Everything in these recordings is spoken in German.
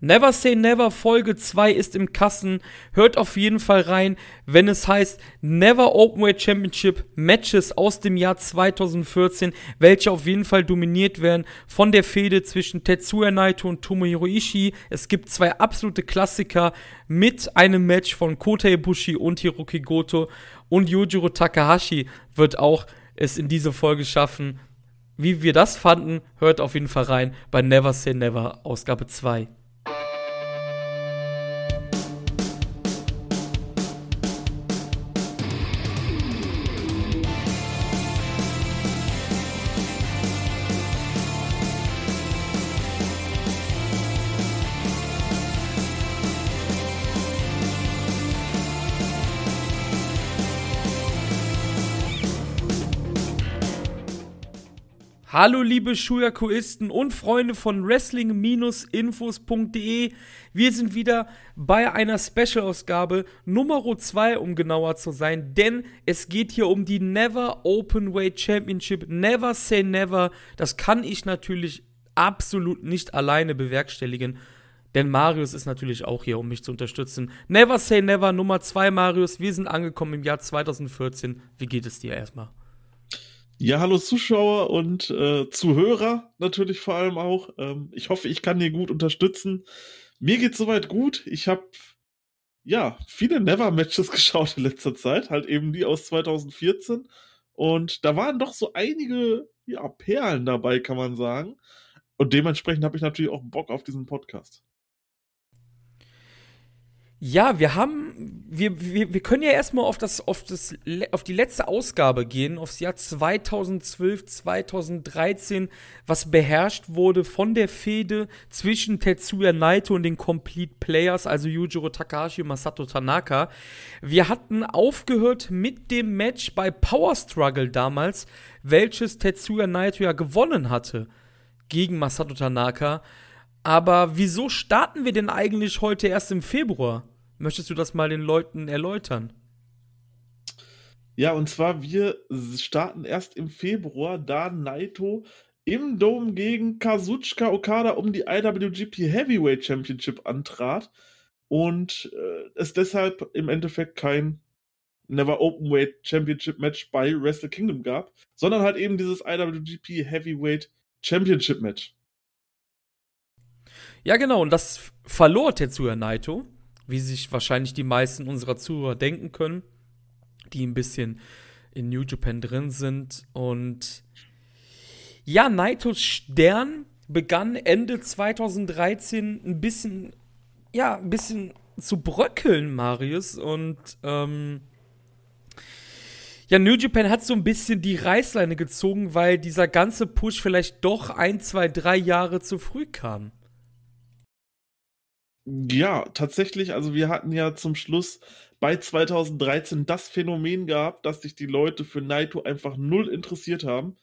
Never Say Never Folge 2 ist im Kassen. Hört auf jeden Fall rein, wenn es heißt Never Openweight Championship Matches aus dem Jahr 2014, welche auf jeden Fall dominiert werden von der Fehde zwischen Tetsuya Naito und Tomohiro Ishii. Es gibt zwei absolute Klassiker mit einem Match von Kota Ibushi und Hiroki Goto und Yujiro Takahashi wird auch es in diese Folge schaffen. Wie wir das fanden, hört auf jeden Fall rein bei Never Say Never Ausgabe 2. Hallo liebe Schuyakuisten und Freunde von Wrestling-Infos.de. Wir sind wieder bei einer Special-Ausgabe Nummer 2, um genauer zu sein, denn es geht hier um die Never Openweight Championship. Never say never. Das kann ich natürlich absolut nicht alleine bewerkstelligen. Denn Marius ist natürlich auch hier, um mich zu unterstützen. Never say never, Nummer 2, Marius. Wir sind angekommen im Jahr 2014. Wie geht es dir erstmal? Ja, hallo Zuschauer und äh, Zuhörer natürlich vor allem auch. Ähm, ich hoffe, ich kann dir gut unterstützen. Mir geht's soweit gut. Ich habe ja viele Never-Matches geschaut in letzter Zeit, halt eben die aus 2014. Und da waren doch so einige ja, Perlen dabei, kann man sagen. Und dementsprechend habe ich natürlich auch Bock auf diesen Podcast. Ja, wir haben, wir, wir, wir können ja erstmal auf, das, auf, das, auf die letzte Ausgabe gehen, aufs Jahr 2012, 2013, was beherrscht wurde von der Fehde zwischen Tetsuya Naito und den Complete Players, also Yujiro Takahashi und Masato Tanaka. Wir hatten aufgehört mit dem Match bei Power Struggle damals, welches Tetsuya Naito ja gewonnen hatte gegen Masato Tanaka. Aber wieso starten wir denn eigentlich heute erst im Februar? Möchtest du das mal den Leuten erläutern? Ja, und zwar, wir starten erst im Februar, da Naito im Dome gegen Kazuchika Okada um die IWGP Heavyweight Championship antrat und äh, es deshalb im Endeffekt kein Never Openweight Championship Match bei Wrestle Kingdom gab, sondern halt eben dieses IWGP Heavyweight Championship Match. Ja, genau, und das verlor Tetsuya Naito, wie sich wahrscheinlich die meisten unserer Zuhörer denken können, die ein bisschen in New Japan drin sind. Und ja, Naitos Stern begann Ende 2013 ein bisschen, ja, ein bisschen zu bröckeln, Marius. Und ähm, ja, New Japan hat so ein bisschen die Reißleine gezogen, weil dieser ganze Push vielleicht doch ein, zwei, drei Jahre zu früh kam. Ja, tatsächlich, also wir hatten ja zum Schluss bei 2013 das Phänomen gehabt, dass sich die Leute für Naito einfach null interessiert haben.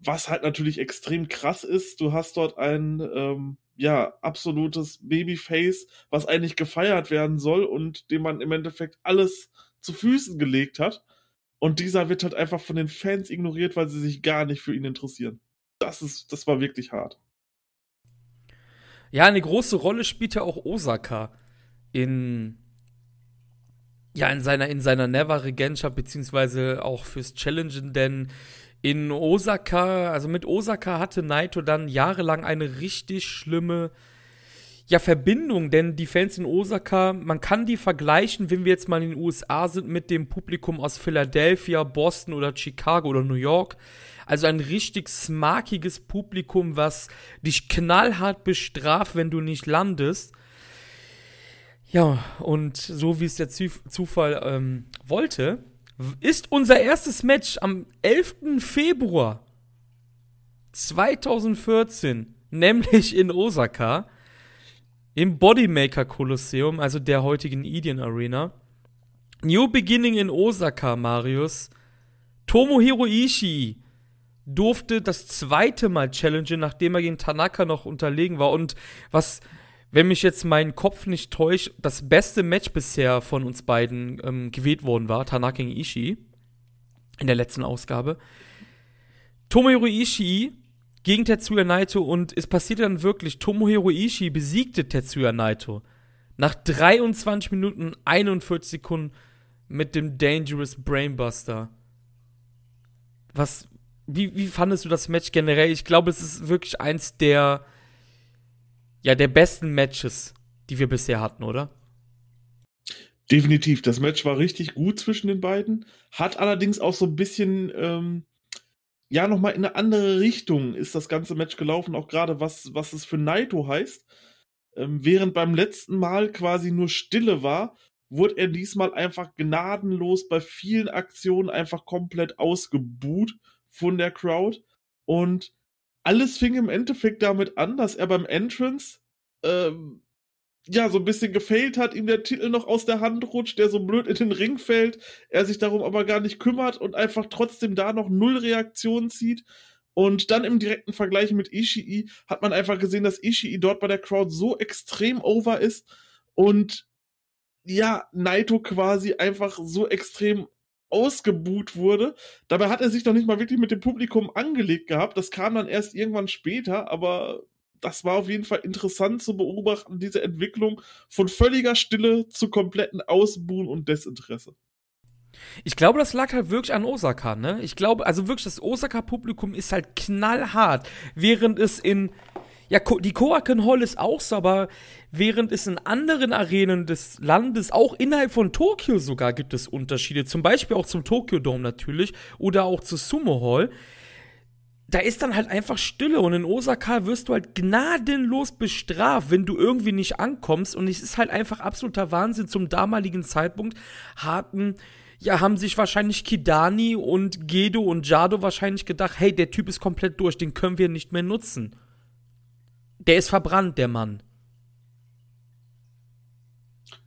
Was halt natürlich extrem krass ist. Du hast dort ein, ähm, ja, absolutes Babyface, was eigentlich gefeiert werden soll und dem man im Endeffekt alles zu Füßen gelegt hat. Und dieser wird halt einfach von den Fans ignoriert, weil sie sich gar nicht für ihn interessieren. Das ist, das war wirklich hart. Ja, eine große Rolle spielt ja auch Osaka in ja in seiner in seiner Never Regentschaft beziehungsweise auch fürs Challengen, denn in Osaka, also mit Osaka hatte Naito dann jahrelang eine richtig schlimme ja, Verbindung, denn die Fans in Osaka, man kann die vergleichen, wenn wir jetzt mal in den USA sind, mit dem Publikum aus Philadelphia, Boston oder Chicago oder New York. Also ein richtig smarkiges Publikum, was dich knallhart bestraft, wenn du nicht landest. Ja, und so wie es der Zufall ähm, wollte, ist unser erstes Match am 11. Februar 2014, nämlich in Osaka, im Bodymaker Kolosseum, also der heutigen Indian Arena. New Beginning in Osaka, Marius. Tomohiro Ishii durfte das zweite Mal challengen, nachdem er gegen Tanaka noch unterlegen war. Und was, wenn mich jetzt mein Kopf nicht täuscht, das beste Match bisher von uns beiden ähm, gewählt worden war, Tanaka gegen Ishii, in der letzten Ausgabe. Tomohiro Ishii gegen Tetsuya Naito und es passierte dann wirklich, Tomohiro Ishii besiegte Tetsuya Naito. Nach 23 Minuten 41 Sekunden mit dem Dangerous Brainbuster. Was, wie, wie fandest du das Match generell? Ich glaube, es ist wirklich eins der, ja, der besten Matches, die wir bisher hatten, oder? Definitiv. Das Match war richtig gut zwischen den beiden. Hat allerdings auch so ein bisschen, ähm, ja, nochmal in eine andere Richtung ist das ganze Match gelaufen. Auch gerade was, was es für Naito heißt. Ähm, während beim letzten Mal quasi nur Stille war, wurde er diesmal einfach gnadenlos bei vielen Aktionen einfach komplett ausgebuht von der Crowd. Und alles fing im Endeffekt damit an, dass er beim Entrance ähm, ja so ein bisschen gefailt hat, ihm der Titel noch aus der Hand rutscht, der so blöd in den Ring fällt, er sich darum aber gar nicht kümmert und einfach trotzdem da noch null Reaktionen zieht. Und dann im direkten Vergleich mit Ishii hat man einfach gesehen, dass Ishii dort bei der Crowd so extrem over ist und ja, Naito quasi einfach so extrem ausgebuht wurde. Dabei hat er sich noch nicht mal wirklich mit dem Publikum angelegt gehabt. Das kam dann erst irgendwann später, aber das war auf jeden Fall interessant zu beobachten, diese Entwicklung von völliger Stille zu kompletten Ausbuhen und Desinteresse. Ich glaube, das lag halt wirklich an Osaka, ne? Ich glaube, also wirklich, das Osaka-Publikum ist halt knallhart, während es in, ja, die Koraken Hall ist auch so, aber während es in anderen Arenen des Landes, auch innerhalb von Tokio sogar, gibt es Unterschiede, zum Beispiel auch zum Tokyo Dome natürlich oder auch zur Sumo Hall. Da ist dann halt einfach Stille und in Osaka wirst du halt gnadenlos bestraft, wenn du irgendwie nicht ankommst und es ist halt einfach absoluter Wahnsinn. Zum damaligen Zeitpunkt hatten ja, haben sich wahrscheinlich Kidani und Gedo und Jado wahrscheinlich gedacht, hey, der Typ ist komplett durch, den können wir nicht mehr nutzen. Der ist verbrannt, der Mann.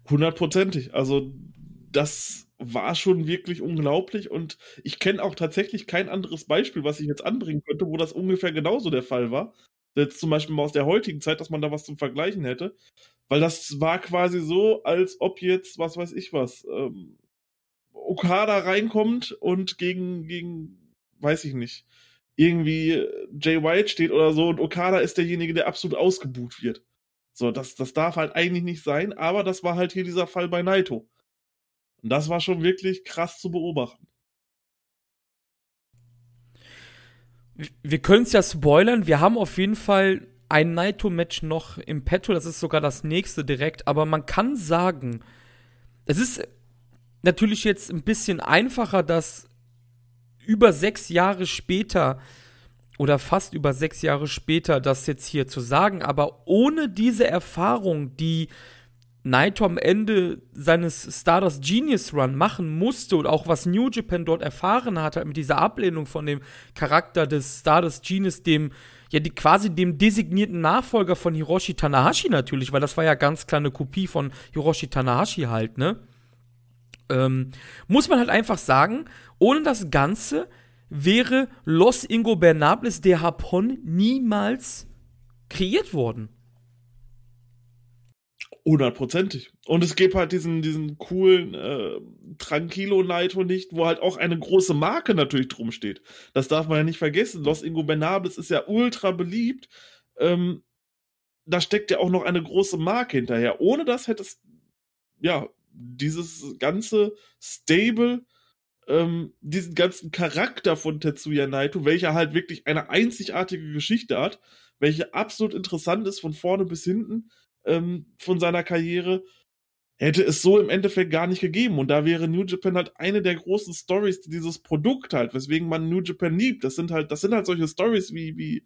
Hundertprozentig. Also, das war schon wirklich unglaublich und ich kenne auch tatsächlich kein anderes Beispiel, was ich jetzt anbringen könnte, wo das ungefähr genauso der Fall war. Jetzt zum Beispiel mal aus der heutigen Zeit, dass man da was zum Vergleichen hätte. Weil das war quasi so, als ob jetzt, was weiß ich was, ähm, Okada reinkommt und gegen, gegen, weiß ich nicht, irgendwie Jay White steht oder so und Okada ist derjenige, der absolut ausgebucht wird. So, das, das darf halt eigentlich nicht sein, aber das war halt hier dieser Fall bei Naito. Und das war schon wirklich krass zu beobachten. Wir können es ja spoilern. Wir haben auf jeden Fall ein Naito-Match noch im Petto. Das ist sogar das nächste direkt. Aber man kann sagen, es ist natürlich jetzt ein bisschen einfacher, das über sechs Jahre später oder fast über sechs Jahre später das jetzt hier zu sagen, aber ohne diese Erfahrung, die Naito am Ende seines Stardust Genius Run machen musste und auch was New Japan dort erfahren hat, halt mit dieser Ablehnung von dem Charakter des Stardust Genius, dem ja die, quasi dem designierten Nachfolger von Hiroshi Tanahashi natürlich, weil das war ja ganz klar eine Kopie von Hiroshi Tanahashi halt, ne? Ähm, muss man halt einfach sagen, ohne das Ganze wäre Los Ingobernables de Japón niemals kreiert worden. Hundertprozentig. Und es gibt halt diesen, diesen coolen äh, Tranquilo Naito nicht, wo halt auch eine große Marke natürlich drum steht. Das darf man ja nicht vergessen. Los Ingobernables ist ja ultra beliebt. Ähm, da steckt ja auch noch eine große Marke hinterher. Ohne das hätte es, ja, dieses ganze Stable, ähm, diesen ganzen Charakter von Tetsuya Naito, welcher halt wirklich eine einzigartige Geschichte hat, welche absolut interessant ist von vorne bis hinten ähm, von seiner Karriere, hätte es so im Endeffekt gar nicht gegeben. Und da wäre New Japan halt eine der großen Stories, dieses Produkt halt, weswegen man New Japan liebt. Das sind halt, das sind halt solche Stories wie, wie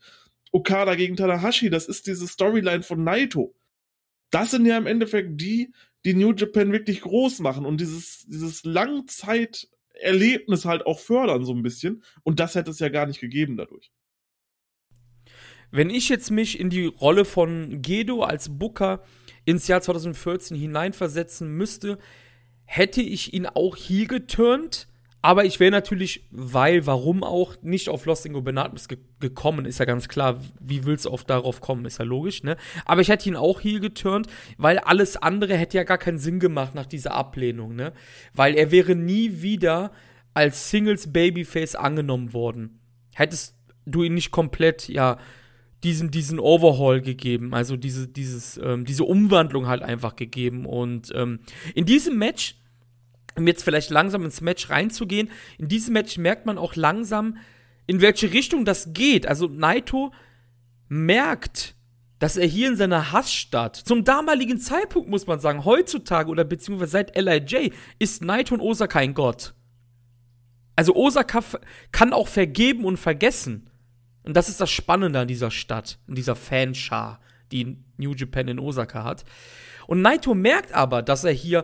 Okada gegen Tanahashi. Das ist diese Storyline von Naito. Das sind ja im Endeffekt die, die New Japan wirklich groß machen und dieses, dieses Langzeiterlebnis halt auch fördern, so ein bisschen. Und das hätte es ja gar nicht gegeben dadurch. Wenn ich jetzt mich in die Rolle von Gedo als Booker ins Jahr 2014 hineinversetzen müsste, hätte ich ihn auch hier geturnt aber ich wäre natürlich, weil, warum auch, nicht auf Lost Ingobernables ge gekommen, ist ja ganz klar. Wie willst du oft darauf kommen, ist ja logisch, ne? Aber ich hätte ihn auch hier geturnt, weil alles andere hätte ja gar keinen Sinn gemacht nach dieser Ablehnung, ne? Weil er wäre nie wieder als Singles Babyface angenommen worden. Hätte es du ihn nicht komplett, ja, diesen, diesen Overhaul gegeben, also diese, dieses, ähm, diese Umwandlung halt einfach gegeben. Und ähm, in diesem Match, um jetzt vielleicht langsam ins Match reinzugehen, in diesem Match merkt man auch langsam, in welche Richtung das geht. Also Naito merkt, dass er hier in seiner Hassstadt, zum damaligen Zeitpunkt muss man sagen, heutzutage oder beziehungsweise seit LIJ, ist Naito und Osaka ein Gott. Also Osaka kann auch vergeben und vergessen. Und das ist das Spannende an dieser Stadt, in dieser Fanschar, die New Japan in Osaka hat. Und Naito merkt aber, dass er hier,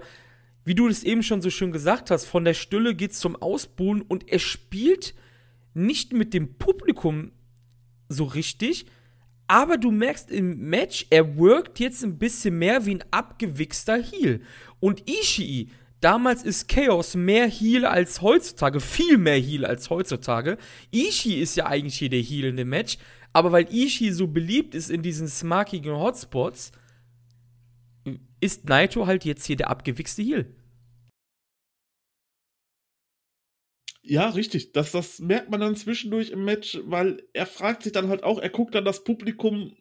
wie du es eben schon so schön gesagt hast, von der Stille geht's zum Ausbuhen und er spielt nicht mit dem Publikum so richtig, aber du merkst im Match, er workt jetzt ein bisschen mehr wie ein abgewichster Heel. Und Ishii Damals ist Chaos mehr Heal als heutzutage, viel mehr Heal als heutzutage. Ishii ist ja eigentlich hier der Heal in dem Match, aber weil Ishii so beliebt ist in diesen smarkigen Hotspots, ist Naito halt jetzt hier der abgewichste Heal. Ja, richtig. Das, das merkt man dann zwischendurch im Match, weil er fragt sich dann halt auch, er guckt dann das Publikum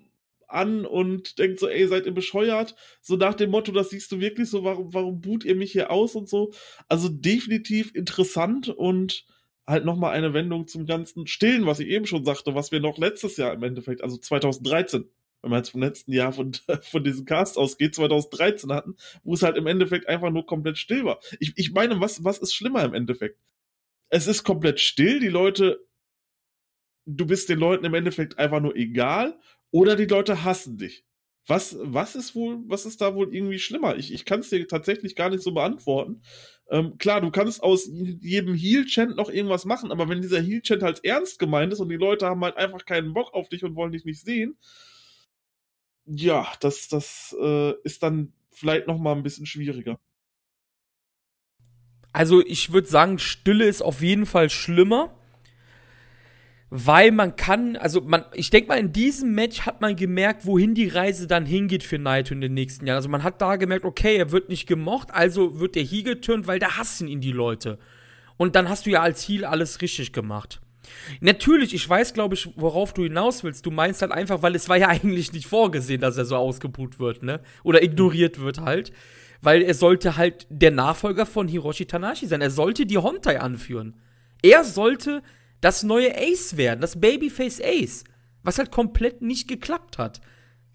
an und denkt so, ey, seid ihr bescheuert? So nach dem Motto, das siehst du wirklich so, warum, warum boot ihr mich hier aus und so? Also definitiv interessant und halt nochmal eine Wendung zum ganzen Stillen, was ich eben schon sagte, was wir noch letztes Jahr im Endeffekt, also 2013, wenn man jetzt vom letzten Jahr von, von diesem Cast ausgeht, 2013 hatten, wo es halt im Endeffekt einfach nur komplett still war. Ich, ich meine, was, was ist schlimmer im Endeffekt? Es ist komplett still, die Leute, du bist den Leuten im Endeffekt einfach nur egal oder die Leute hassen dich. Was, was ist wohl, was ist da wohl irgendwie schlimmer? Ich, ich kann es dir tatsächlich gar nicht so beantworten. Ähm, klar, du kannst aus jedem Heal-Chant noch irgendwas machen, aber wenn dieser Heal-Chant halt ernst gemeint ist und die Leute haben halt einfach keinen Bock auf dich und wollen dich nicht sehen, ja, das, das äh, ist dann vielleicht noch mal ein bisschen schwieriger. Also ich würde sagen, Stille ist auf jeden Fall schlimmer weil man kann, also man, ich denke mal, in diesem Match hat man gemerkt, wohin die Reise dann hingeht für Naito in den nächsten Jahren. Also man hat da gemerkt, okay, er wird nicht gemocht, also wird er hier geturnt, weil da hassen ihn die Leute. Und dann hast du ja als Heel alles richtig gemacht. Natürlich, ich weiß, glaube ich, worauf du hinaus willst. Du meinst halt einfach, weil es war ja eigentlich nicht vorgesehen, dass er so ausgebucht wird, ne? Oder ignoriert wird halt. Weil er sollte halt der Nachfolger von Hiroshi Tanashi sein. Er sollte die Hontai anführen. Er sollte das neue Ace werden, das Babyface Ace, was halt komplett nicht geklappt hat.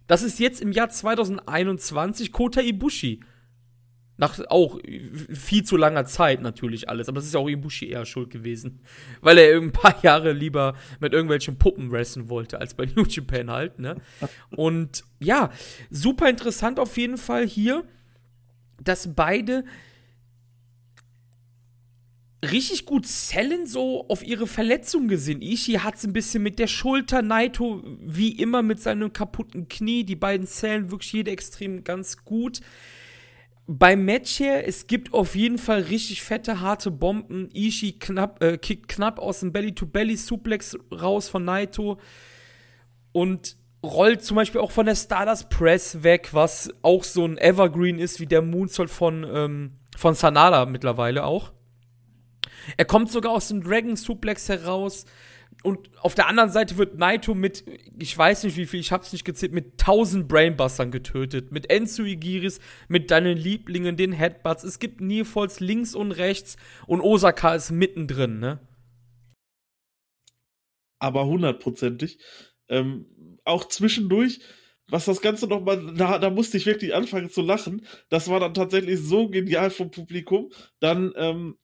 Das ist jetzt im Jahr 2021 Kota Ibushi. Nach auch viel zu langer Zeit natürlich alles, aber das ist ja auch Ibushi eher schuld gewesen. Weil er ein paar Jahre lieber mit irgendwelchen Puppen wrestlen wollte, als bei New Japan halt, ne? Und ja, super interessant auf jeden Fall hier, dass beide richtig gut sellen, so auf ihre Verletzung gesehen. Ishii hat es ein bisschen mit der Schulter, Naito wie immer mit seinem kaputten Knie. Die beiden zählen wirklich jede extrem ganz gut. Beim Match hier, es gibt auf jeden Fall richtig fette, harte Bomben. Ishii knapp, äh, kickt knapp aus dem Belly-to-Belly-Suplex raus von Naito. Und rollt zum Beispiel auch von der Stardust Press weg, was auch so ein Evergreen ist, wie der Moonsault von, ähm, von Sanada mittlerweile auch. Er kommt sogar aus dem Dragon Suplex heraus. Und auf der anderen Seite wird Naito mit, ich weiß nicht wie viel, ich hab's nicht gezählt, mit 1000 Brainbustern getötet. Mit Ensu Igiris, mit deinen Lieblingen, den Headbutts. Es gibt Nearfalls links und rechts und Osaka ist mittendrin, ne? Aber hundertprozentig. Ähm, auch zwischendurch, was das Ganze nochmal, da, da musste ich wirklich anfangen zu lachen. Das war dann tatsächlich so genial vom Publikum. Dann, ähm,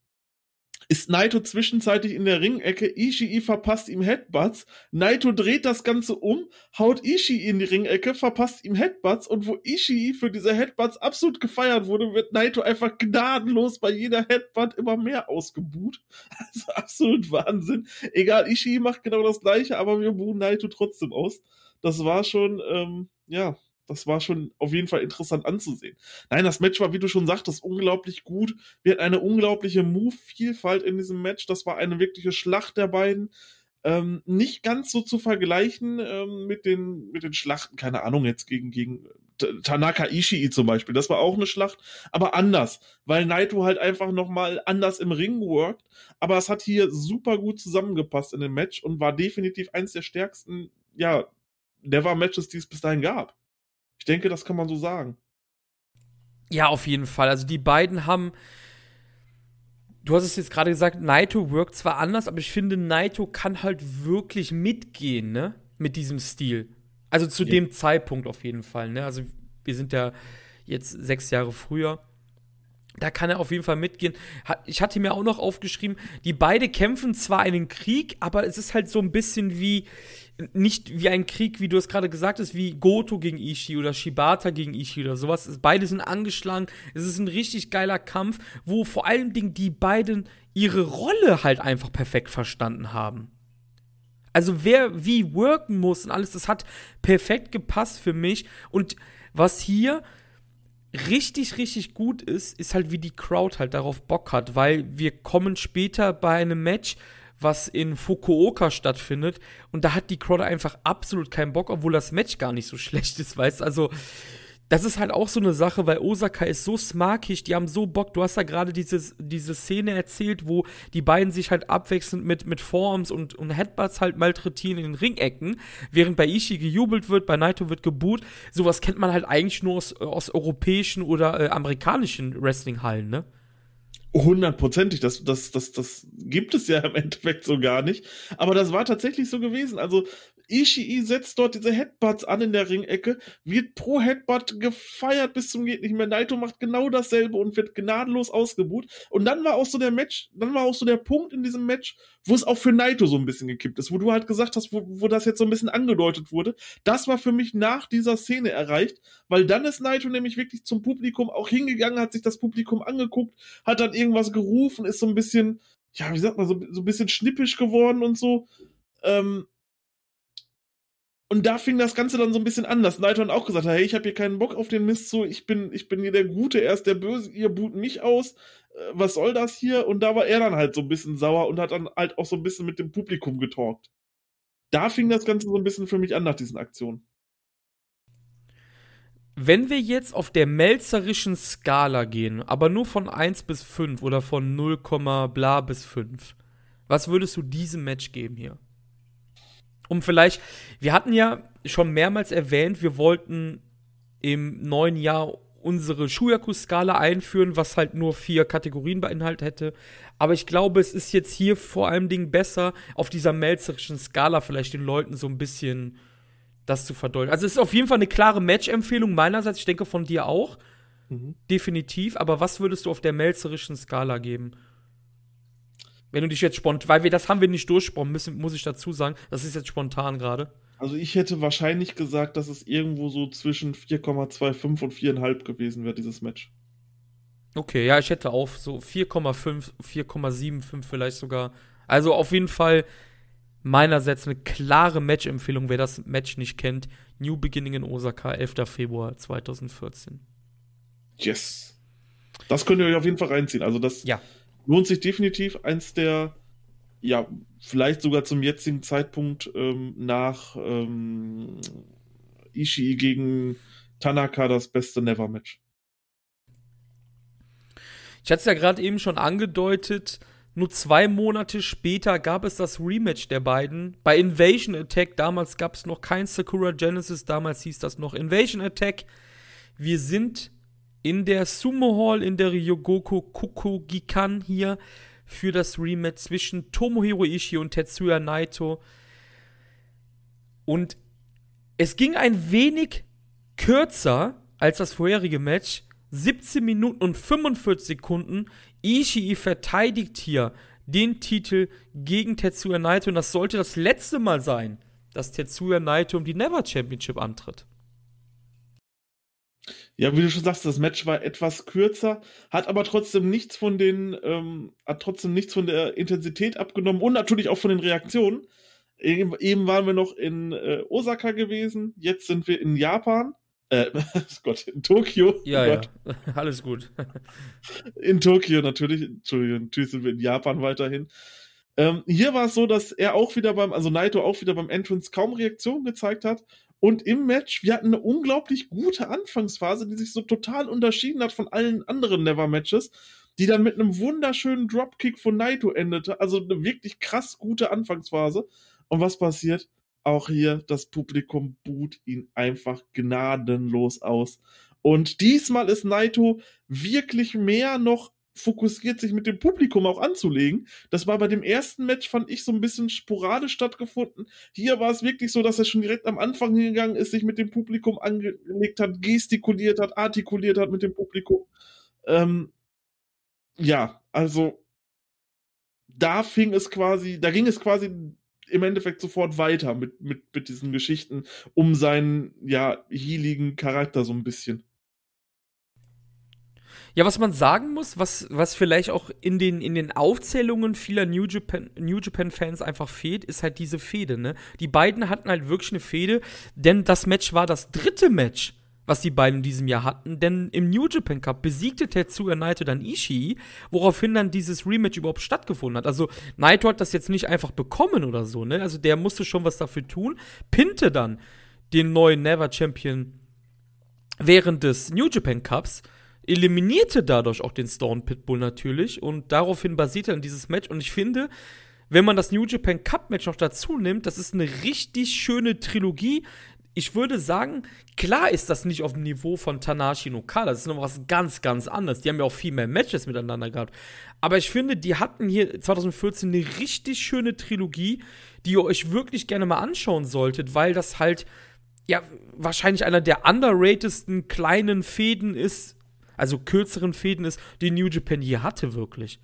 ist Naito zwischenzeitlich in der Ringecke, Ishii verpasst ihm Headbutts, Naito dreht das Ganze um, haut Ishii in die Ringecke, verpasst ihm Headbutts und wo Ishii für diese Headbutts absolut gefeiert wurde, wird Naito einfach gnadenlos bei jeder Headbutt immer mehr ausgebuht. Also absolut Wahnsinn. Egal, Ishii macht genau das gleiche, aber wir buhen Naito trotzdem aus. Das war schon, ähm, ja, das war schon auf jeden Fall interessant anzusehen. Nein, das Match war, wie du schon sagtest, unglaublich gut. Wir hatten eine unglaubliche Move-Vielfalt in diesem Match. Das war eine wirkliche Schlacht der beiden. ähm, nicht ganz so zu vergleichen ähm, mit, den, mit den Schlachten, keine Ahnung, jetzt gegen, gegen Tanaka Ishii zum Beispiel. Das war auch eine Schlacht, aber anders, weil Naito halt einfach nochmal anders im Ring worked. Aber es hat hier super gut zusammengepasst in dem Match und war definitiv eins der stärksten, ja, Never-Matches, die es bis dahin gab. Ich denke, das kann man so sagen. Ja, auf jeden Fall. Also die beiden haben du hast es jetzt gerade gesagt, Naito wirkt zwar anders, aber ich finde, Naito kann halt wirklich mitgehen, ne? Mit diesem Stil. Also zu ja. dem Zeitpunkt auf jeden Fall, ne? Also wir sind ja jetzt sechs Jahre früher. Da kann er auf jeden Fall mitgehen. Ich hatte mir auch noch aufgeschrieben, die beide kämpfen zwar einen Krieg, aber es ist halt so ein bisschen wie, nicht wie ein Krieg, wie du es gerade gesagt hast, wie Goto gegen Ishii oder Shibata gegen Ishii oder sowas. Beide sind angeschlagen. Es ist ein richtig geiler Kampf, wo vor allen Dingen die beiden ihre Rolle halt einfach perfekt verstanden haben. Also wer wie worken muss und alles, das hat perfekt gepasst für mich. Und was hier richtig, richtig gut ist, ist halt, wie die Crowd halt darauf Bock hat, weil wir kommen später bei einem Match, was in Fukuoka stattfindet. Und da hat die Crowd einfach absolut keinen Bock, obwohl das Match gar nicht so schlecht ist, weißt Also, das ist halt auch so eine Sache, weil Osaka ist so smarkig, die haben so Bock. Du hast da gerade diese, diese Szene erzählt, wo die beiden sich halt abwechselnd mit, mit Forearms und, und Headbutts halt malträtieren in den Ringecken, während bei Ishii gejubelt wird, bei Naito wird geboot. Sowas kennt man halt eigentlich nur aus, aus europäischen oder äh, amerikanischen Wrestlinghallen, ne? Hundertprozentig, das, das, das, das gibt es ja im Endeffekt so gar nicht. Aber das war tatsächlich so gewesen. Also Ishii setzt dort diese Headbutts an in der Ringecke, wird pro Headbutt gefeiert bis zum geht nicht mehr. Naito macht genau dasselbe und wird gnadenlos ausgebuht. Und dann war auch so der Match, dann war auch so der Punkt in diesem Match, wo es auch für Naito so ein bisschen gekippt ist, wo du halt gesagt hast, wo, wo das jetzt so ein bisschen angedeutet wurde. Das war für mich nach dieser Szene erreicht, weil dann ist Naito nämlich wirklich zum Publikum auch hingegangen, hat sich das Publikum angeguckt, hat dann irgendwas gerufen, ist so ein bisschen, ja, wie sagt man, so, so ein bisschen schnippisch geworden und so. Ähm, und da fing das Ganze dann so ein bisschen an, dass dann auch gesagt hat, hey, ich habe hier keinen Bock auf den Mist, so, ich bin, ich bin hier der Gute, er ist der Böse, ihr booten mich aus, äh, was soll das hier? Und da war er dann halt so ein bisschen sauer und hat dann halt auch so ein bisschen mit dem Publikum getalkt. Da fing das Ganze so ein bisschen für mich an nach diesen Aktionen. Wenn wir jetzt auf der melzerischen Skala gehen, aber nur von 1 bis 5 oder von 0, bla bis 5, was würdest du diesem Match geben hier? Um vielleicht, wir hatten ja schon mehrmals erwähnt, wir wollten im neuen Jahr unsere Shuyaku-Skala einführen, was halt nur vier Kategorien beinhaltet hätte. Aber ich glaube, es ist jetzt hier vor allem Dingen besser, auf dieser melzerischen Skala vielleicht den Leuten so ein bisschen das zu verdeutlichen. Also es ist auf jeden Fall eine klare Match-Empfehlung meinerseits, ich denke von dir auch. Mhm. Definitiv. Aber was würdest du auf der melzerischen Skala geben? Wenn du dich jetzt spontan, weil wir das haben wir nicht durchsprochen, müssen, muss ich dazu sagen. Das ist jetzt spontan gerade. Also ich hätte wahrscheinlich gesagt, dass es irgendwo so zwischen 4,25 und 4,5 gewesen wäre, dieses Match. Okay, ja, ich hätte auch so 4,5, 4,75 vielleicht sogar. Also auf jeden Fall meinerseits eine klare Match-Empfehlung, wer das Match nicht kennt. New Beginning in Osaka, 11. Februar 2014. Yes. Das könnt ihr euch auf jeden Fall reinziehen. Also das ja lohnt sich definitiv. Eins der, ja, vielleicht sogar zum jetzigen Zeitpunkt ähm, nach ähm, Ishii gegen Tanaka das beste Never-Match. Ich hatte es ja gerade eben schon angedeutet. Nur zwei Monate später gab es das Rematch der beiden. Bei Invasion Attack, damals gab es noch kein Sakura Genesis, damals hieß das noch Invasion Attack. Wir sind in der Sumo Hall in der Ryogoko Kokogikan hier für das Rematch zwischen Tomohiro Ishii und Tetsuya Naito. Und es ging ein wenig kürzer als das vorherige Match. 17 Minuten und 45 Sekunden. Ishii verteidigt hier den Titel gegen Tetsuya Naito und das sollte das letzte Mal sein, dass Tetsuya Naito um die Never Championship antritt. Ja, wie du schon sagst, das Match war etwas kürzer, hat aber trotzdem nichts von den, ähm, hat trotzdem nichts von der Intensität abgenommen und natürlich auch von den Reaktionen. Eben, eben waren wir noch in äh, Osaka gewesen, jetzt sind wir in Japan. Äh, Gott, in Tokio. Ja, oh ja, alles gut. in Tokio natürlich, Entschuldigung, natürlich sind wir in Japan weiterhin. Ähm, hier war es so, dass er auch wieder beim, also Naito auch wieder beim Entrance kaum Reaktion gezeigt hat. Und im Match, wir hatten eine unglaublich gute Anfangsphase, die sich so total unterschieden hat von allen anderen Never-Matches, die dann mit einem wunderschönen Dropkick von Naito endete. Also eine wirklich krass gute Anfangsphase. Und was passiert? Auch hier, das Publikum buht ihn einfach gnadenlos aus. Und diesmal ist Naito wirklich mehr noch fokussiert, sich mit dem Publikum auch anzulegen. Das war bei dem ersten Match, fand ich, so ein bisschen sporadisch stattgefunden. Hier war es wirklich so, dass er schon direkt am Anfang hingegangen ist, sich mit dem Publikum angelegt hat, gestikuliert hat, artikuliert hat mit dem Publikum. Ähm, ja, also da fing es quasi, da ging es quasi im Endeffekt sofort weiter mit, mit, mit diesen Geschichten um seinen, ja, healigen Charakter so ein bisschen. Ja, was man sagen muss, was, was vielleicht auch in den, in den Aufzählungen vieler New Japan, New Japan Fans einfach fehlt, ist halt diese Fehde, ne? Die beiden hatten halt wirklich eine Fehde, denn das Match war das dritte Match, was die beiden in diesem Jahr hatten, denn im New Japan Cup besiegte Tetsuya Naito dann Ishii, woraufhin dann dieses Rematch überhaupt stattgefunden hat. Also Naito hat das jetzt nicht einfach bekommen oder so, ne? Also der musste schon was dafür tun, pinte dann den neuen Never Champion während des New Japan Cups eliminierte dadurch auch den Stone Pitbull natürlich und daraufhin basierte dann dieses Match und ich finde, wenn man das New Japan Cup Match noch dazu nimmt, das ist eine richtig schöne Trilogie. Ich würde sagen, klar ist das nicht auf dem Niveau von Tanashi und Okada, das ist noch was ganz, ganz anderes. Die haben ja auch viel mehr Matches miteinander gehabt. Aber ich finde, die hatten hier 2014 eine richtig schöne Trilogie, die ihr euch wirklich gerne mal anschauen solltet, weil das halt ja wahrscheinlich einer der underratedsten kleinen Fäden ist also kürzeren Fäden ist, die New Japan je hatte, wirklich.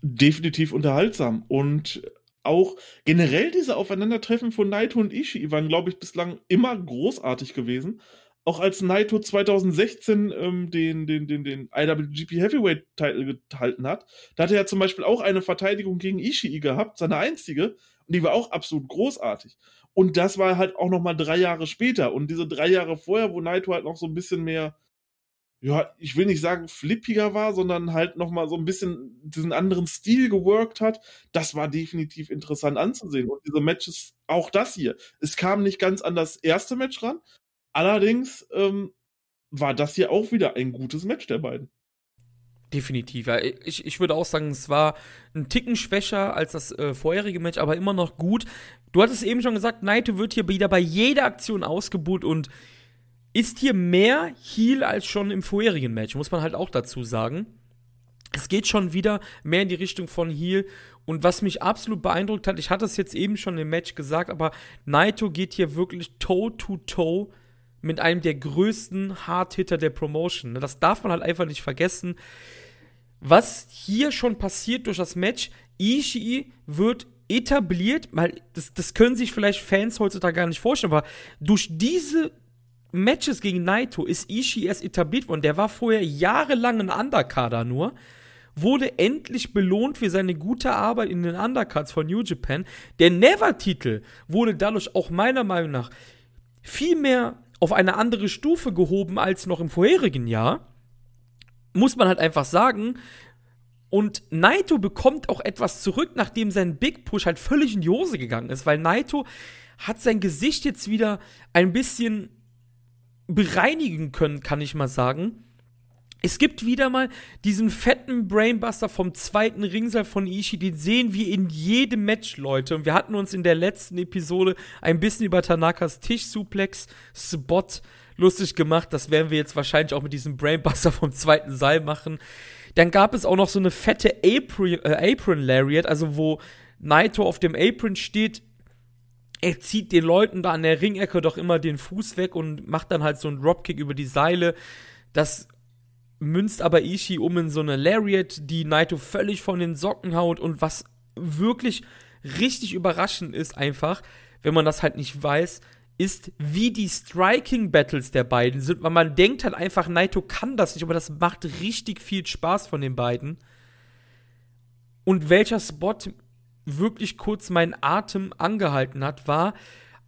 Definitiv unterhaltsam. Und auch generell diese Aufeinandertreffen von Naito und Ishii waren, glaube ich, bislang immer großartig gewesen. Auch als Naito 2016 ähm, den, den, den, den IWGP Heavyweight Title gehalten hat, da hatte er zum Beispiel auch eine Verteidigung gegen Ishii gehabt, seine einzige, und die war auch absolut großartig. Und das war halt auch noch mal drei Jahre später. Und diese drei Jahre vorher, wo Naito halt noch so ein bisschen mehr, ja, ich will nicht sagen flippiger war, sondern halt noch mal so ein bisschen diesen anderen Stil geworkt hat, das war definitiv interessant anzusehen. Und diese Matches, auch das hier, es kam nicht ganz an das erste Match ran. Allerdings ähm, war das hier auch wieder ein gutes Match der beiden. Definitiv. Ja. Ich, ich würde auch sagen, es war ein Ticken schwächer als das äh, vorherige Match, aber immer noch gut. Du hattest eben schon gesagt, Naito wird hier wieder bei jeder Aktion ausgebucht und ist hier mehr Heal als schon im vorherigen Match, muss man halt auch dazu sagen. Es geht schon wieder mehr in die Richtung von Heal. Und was mich absolut beeindruckt hat, ich hatte es jetzt eben schon im Match gesagt, aber Naito geht hier wirklich toe-to-toe -toe mit einem der größten Hardhitter der Promotion. Das darf man halt einfach nicht vergessen was hier schon passiert durch das Match, Ishii wird etabliert, weil das, das können sich vielleicht Fans heutzutage gar nicht vorstellen, aber durch diese Matches gegen Naito ist Ishii erst etabliert worden. Der war vorher jahrelang ein Undercarder nur, wurde endlich belohnt für seine gute Arbeit in den Undercards von New Japan. Der Never-Titel wurde dadurch auch meiner Meinung nach viel mehr auf eine andere Stufe gehoben als noch im vorherigen Jahr muss man halt einfach sagen. Und Naito bekommt auch etwas zurück, nachdem sein Big Push halt völlig in die Hose gegangen ist, weil Naito hat sein Gesicht jetzt wieder ein bisschen bereinigen können, kann ich mal sagen. Es gibt wieder mal diesen fetten Brainbuster vom zweiten Ringseil von Ishii, den sehen wir in jedem Match, Leute. Und wir hatten uns in der letzten Episode ein bisschen über Tanakas Tischsuplex-Spot lustig gemacht. Das werden wir jetzt wahrscheinlich auch mit diesem Brainbuster vom zweiten Seil machen. Dann gab es auch noch so eine fette Apron, äh, Apron Lariat, also wo Naito auf dem Apron steht. Er zieht den Leuten da an der Ringecke doch immer den Fuß weg und macht dann halt so einen Dropkick über die Seile. Das münzt aber Ishii um in so eine Lariat, die Naito völlig von den Socken haut und was wirklich richtig überraschend ist einfach, wenn man das halt nicht weiß, ist, wie die Striking Battles der beiden sind, weil man denkt halt einfach, Naito kann das nicht, aber das macht richtig viel Spaß von den beiden. Und welcher Spot wirklich kurz meinen Atem angehalten hat, war,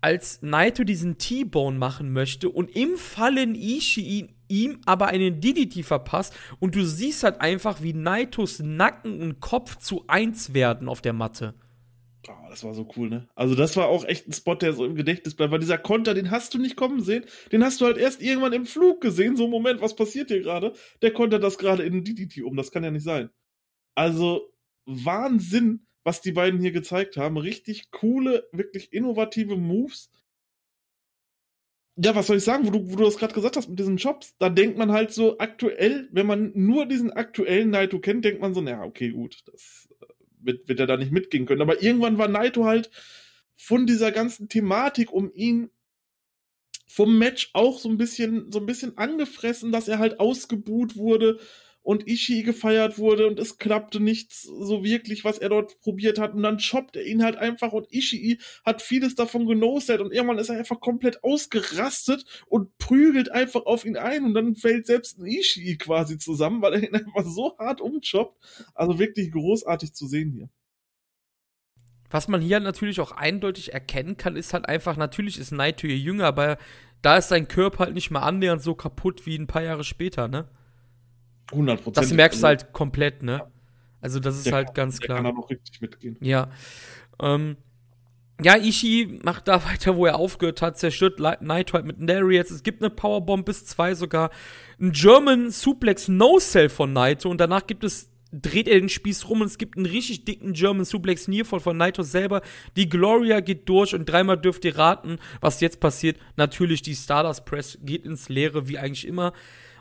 als Naito diesen T-Bone machen möchte und im Fallen Ishii ihm aber einen DDT verpasst und du siehst halt einfach, wie Naitos Nacken und Kopf zu eins werden auf der Matte. Oh, das war so cool, ne? Also, das war auch echt ein Spot, der so im Gedächtnis bleibt, weil dieser Konter, den hast du nicht kommen sehen. Den hast du halt erst irgendwann im Flug gesehen. So, Moment, was passiert hier gerade? Der kontert das gerade in DDT um. Das kann ja nicht sein. Also, Wahnsinn, was die beiden hier gezeigt haben. Richtig coole, wirklich innovative Moves. Ja, was soll ich sagen, wo du, wo du das gerade gesagt hast mit diesen Shops, da denkt man halt so aktuell, wenn man nur diesen aktuellen Naito kennt, denkt man so, naja, okay, gut, das wird, wird er da nicht mitgehen können. Aber irgendwann war Naito halt von dieser ganzen Thematik um ihn vom Match auch so ein bisschen, so ein bisschen angefressen, dass er halt ausgebuht wurde und Ishii gefeiert wurde und es klappte nichts so wirklich, was er dort probiert hat. Und dann shoppt er ihn halt einfach und Ishii hat vieles davon genoset und irgendwann ist er einfach komplett ausgerastet und prügelt einfach auf ihn ein und dann fällt selbst ein Ishii quasi zusammen, weil er ihn einfach so hart umchoppt. Also wirklich großartig zu sehen hier. Was man hier natürlich auch eindeutig erkennen kann, ist halt einfach, natürlich ist Naito jünger, aber da ist sein Körper halt nicht mal annähernd so kaputt wie ein paar Jahre später, ne? 100 Das merkst du halt komplett, ne? Also, das ist der halt kann, ganz klar. Kann auch richtig mitgehen. Ja. Ähm, ja, Ishii macht da weiter, wo er aufgehört hat, zerstört Naito halt mit Lariats. Es gibt eine Powerbomb bis zwei sogar. Ein German Suplex No-Cell von Naito und danach gibt es dreht er den Spieß rum und es gibt einen richtig dicken German Suplex Nearfall von Naito selber. Die Gloria geht durch und dreimal dürft ihr raten, was jetzt passiert. Natürlich, die Stardust Press geht ins Leere, wie eigentlich immer.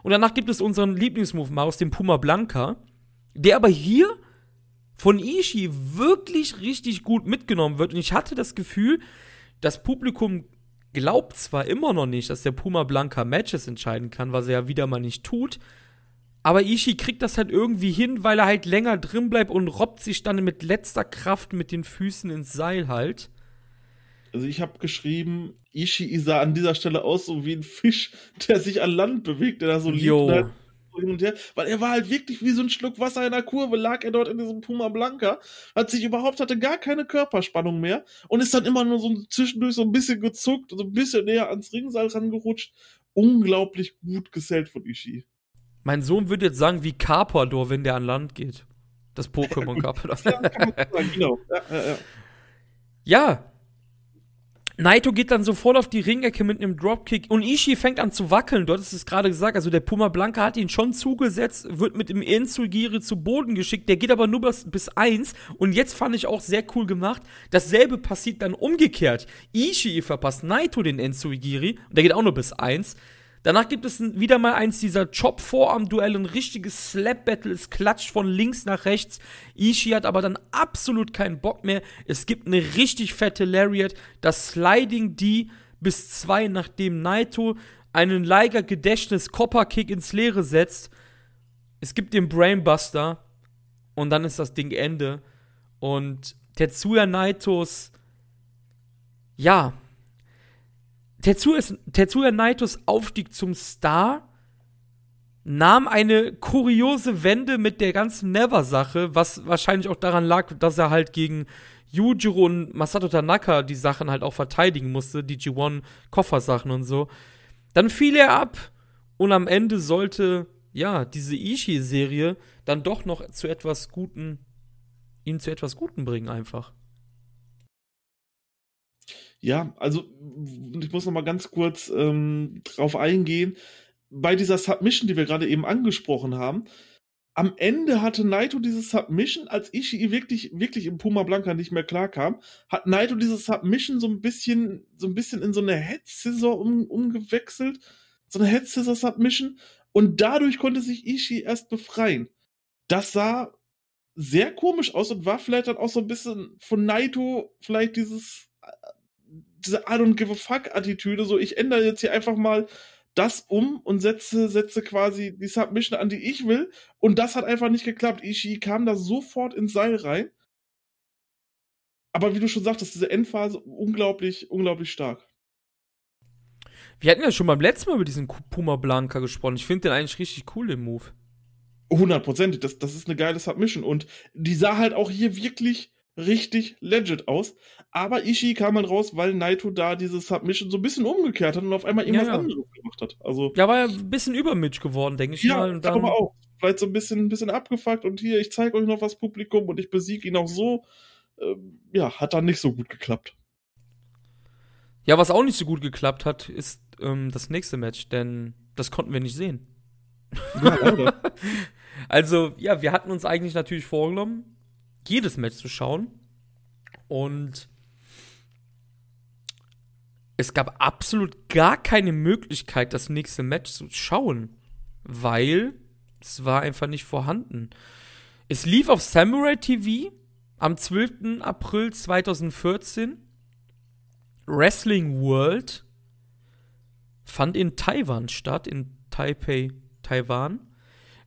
Und danach gibt es unseren Lieblingsmove Maus, den Puma Blanca, der aber hier von Ishii wirklich richtig gut mitgenommen wird. Und ich hatte das Gefühl, das Publikum glaubt zwar immer noch nicht, dass der Puma Blanca Matches entscheiden kann, was er ja wieder mal nicht tut. Aber Ishii kriegt das halt irgendwie hin, weil er halt länger drin bleibt und robbt sich dann mit letzter Kraft mit den Füßen ins Seil halt. Also ich habe geschrieben, Ishii sah an dieser Stelle aus so wie ein Fisch, der sich an Land bewegt, der da so liegt Jo. hin und her. Weil er war halt wirklich wie so ein Schluck Wasser in der Kurve, lag er dort in diesem Puma Blanca, hat sich überhaupt, hatte gar keine Körperspannung mehr und ist dann immer nur so zwischendurch so ein bisschen gezuckt, so ein bisschen näher ans Ringseil rangerutscht. Unglaublich gut gesellt von Ishii. Mein Sohn würde jetzt sagen, wie Carpador, wenn der an Land geht. Das Pokémon Carpador. Ja, genau. Ja, ja, ja. Ja. Naito geht dann sofort auf die Ringecke mit einem Dropkick und Ishii fängt an zu wackeln. Dort ist es gerade gesagt, also der Puma Blanca hat ihn schon zugesetzt, wird mit dem Enzugiri zu Boden geschickt. Der geht aber nur bis, bis eins und jetzt fand ich auch sehr cool gemacht. Dasselbe passiert dann umgekehrt. Ishii verpasst Naito den Enzugiri und der geht auch nur bis eins. Danach gibt es wieder mal eins dieser Chop-Vorarm-Duelle, ein richtiges Slap-Battle. Es klatscht von links nach rechts. Ishii hat aber dann absolut keinen Bock mehr. Es gibt eine richtig fette Lariat. Das Sliding D bis zwei, nachdem Naito einen Liger Gedächtnis Copper Kick ins Leere setzt. Es gibt den Brainbuster und dann ist das Ding Ende. Und Tetsuya Naitos, ja, Tetsuya, Tetsuya Naitos Aufstieg zum Star nahm eine kuriose Wende mit der ganzen Never-Sache, was wahrscheinlich auch daran lag, dass er halt gegen Yujiro und Masato Tanaka die Sachen halt auch verteidigen musste, die G1-Koffersachen und so. Dann fiel er ab und am Ende sollte, ja, diese Ishii-Serie dann doch noch zu etwas Guten, ihn zu etwas Guten bringen einfach. Ja, also ich muss noch mal ganz kurz ähm, drauf eingehen. Bei dieser Submission, die wir gerade eben angesprochen haben, am Ende hatte Naito diese Submission, als Ishii wirklich, wirklich im Puma Blanca nicht mehr klarkam, hat Naito diese Submission so ein bisschen, so ein bisschen in so eine Head Scissor um, umgewechselt. So eine Head Scissor Submission. Und dadurch konnte sich Ishii erst befreien. Das sah sehr komisch aus und war vielleicht dann auch so ein bisschen von Naito vielleicht dieses, diese I don't give a fuck Attitüde, so ich ändere jetzt hier einfach mal das um und setze, setze quasi die Submission an, die ich will. Und das hat einfach nicht geklappt. Ishii kam da sofort ins Seil rein. Aber wie du schon sagtest, diese Endphase unglaublich, unglaublich stark. Wir hatten ja schon beim letzten Mal über diesen Puma Blanca gesprochen. Ich finde den eigentlich richtig cool, den Move. Hundertprozentig. Das, das ist eine geile Submission. Und die sah halt auch hier wirklich richtig legit aus. Aber Ishii kam halt raus, weil Naito da diese Submission so ein bisschen umgekehrt hat und auf einmal irgendwas ja, ja. anderes gemacht hat. Also, ja, war ja ein bisschen über Mitch geworden, denke ich ja, mal. Und dann aber auch. Vielleicht so ein bisschen, ein bisschen abgefuckt und hier, ich zeige euch noch was Publikum und ich besiege ihn auch so. Ähm, ja, hat dann nicht so gut geklappt. Ja, was auch nicht so gut geklappt hat, ist ähm, das nächste Match, denn das konnten wir nicht sehen. Ja, also, ja, wir hatten uns eigentlich natürlich vorgenommen, jedes Match zu schauen. Und es gab absolut gar keine Möglichkeit, das nächste Match zu schauen, weil es war einfach nicht vorhanden. Es lief auf Samurai TV am 12. April 2014. Wrestling World fand in Taiwan statt, in Taipei, Taiwan.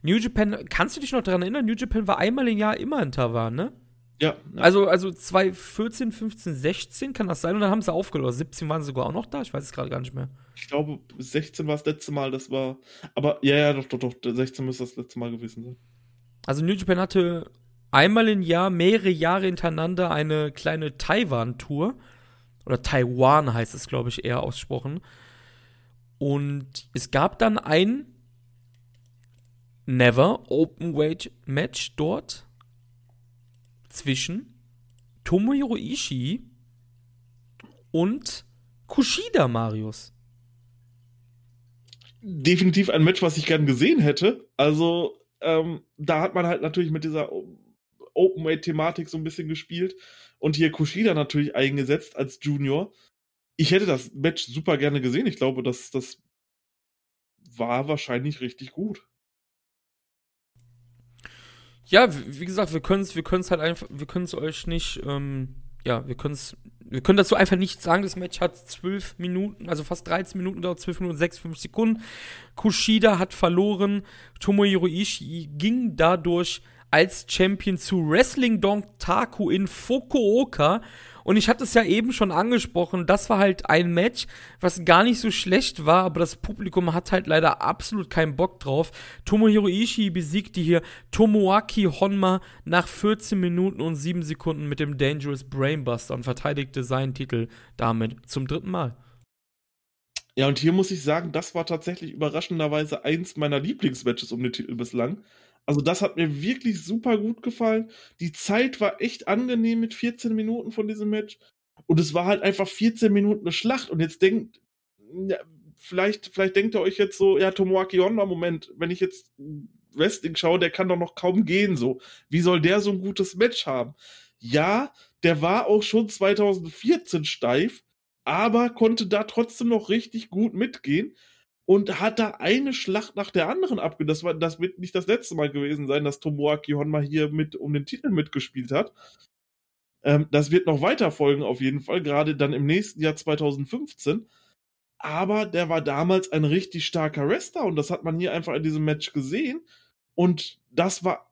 New Japan, kannst du dich noch daran erinnern? New Japan war einmal im Jahr immer in Taiwan, ne? Ja, ja. Also, also 2014, 15, 16 kann das sein und dann haben sie aufgelöst. 17 waren sie sogar auch noch da, ich weiß es gerade gar nicht mehr. Ich glaube, 16 war das letzte Mal, das war. Aber ja, ja, doch, doch, doch, 16 müsste das letzte Mal gewesen sein. Also New Japan hatte einmal im Jahr, mehrere Jahre hintereinander eine kleine Taiwan-Tour. Oder Taiwan heißt es, glaube ich, eher ausgesprochen. Und es gab dann ein Never Open Weight Match dort zwischen Tomohiro Ishii und Kushida Marius. Definitiv ein Match, was ich gern gesehen hätte. Also, ähm, da hat man halt natürlich mit dieser Open-Weight-Thematik so ein bisschen gespielt und hier Kushida natürlich eingesetzt als Junior. Ich hätte das Match super gerne gesehen. Ich glaube, das, das war wahrscheinlich richtig gut. Ja, wie gesagt, wir können es wir halt einfach, wir können es euch nicht, ähm, ja, wir können es, wir können dazu einfach nicht sagen. Das Match hat zwölf Minuten, also fast 13 Minuten dauert, 12 Minuten 56 Sekunden. Kushida hat verloren. Tomohiro Ishii ging dadurch als Champion zu Wrestling Don Taku in Fukuoka und ich hatte es ja eben schon angesprochen, das war halt ein Match, was gar nicht so schlecht war, aber das Publikum hat halt leider absolut keinen Bock drauf. Tomohiro Ishii besiegte hier Tomoaki Honma nach 14 Minuten und 7 Sekunden mit dem Dangerous Brainbuster und verteidigte seinen Titel damit zum dritten Mal. Ja, und hier muss ich sagen, das war tatsächlich überraschenderweise eins meiner Lieblingsmatches um den Titel bislang. Also das hat mir wirklich super gut gefallen. Die Zeit war echt angenehm mit 14 Minuten von diesem Match. Und es war halt einfach 14 Minuten eine Schlacht. Und jetzt denkt, ja, vielleicht, vielleicht denkt ihr euch jetzt so, ja, Tomoaki Honma, Moment, wenn ich jetzt Wrestling schaue, der kann doch noch kaum gehen so. Wie soll der so ein gutes Match haben? Ja, der war auch schon 2014 steif, aber konnte da trotzdem noch richtig gut mitgehen und hat da eine Schlacht nach der anderen abgegeben. Das, das wird nicht das letzte Mal gewesen sein, dass Tomoaki Honma hier mit um den Titel mitgespielt hat. Ähm, das wird noch weiter folgen, auf jeden Fall, gerade dann im nächsten Jahr 2015. Aber der war damals ein richtig starker Wrestler und das hat man hier einfach in diesem Match gesehen. Und das war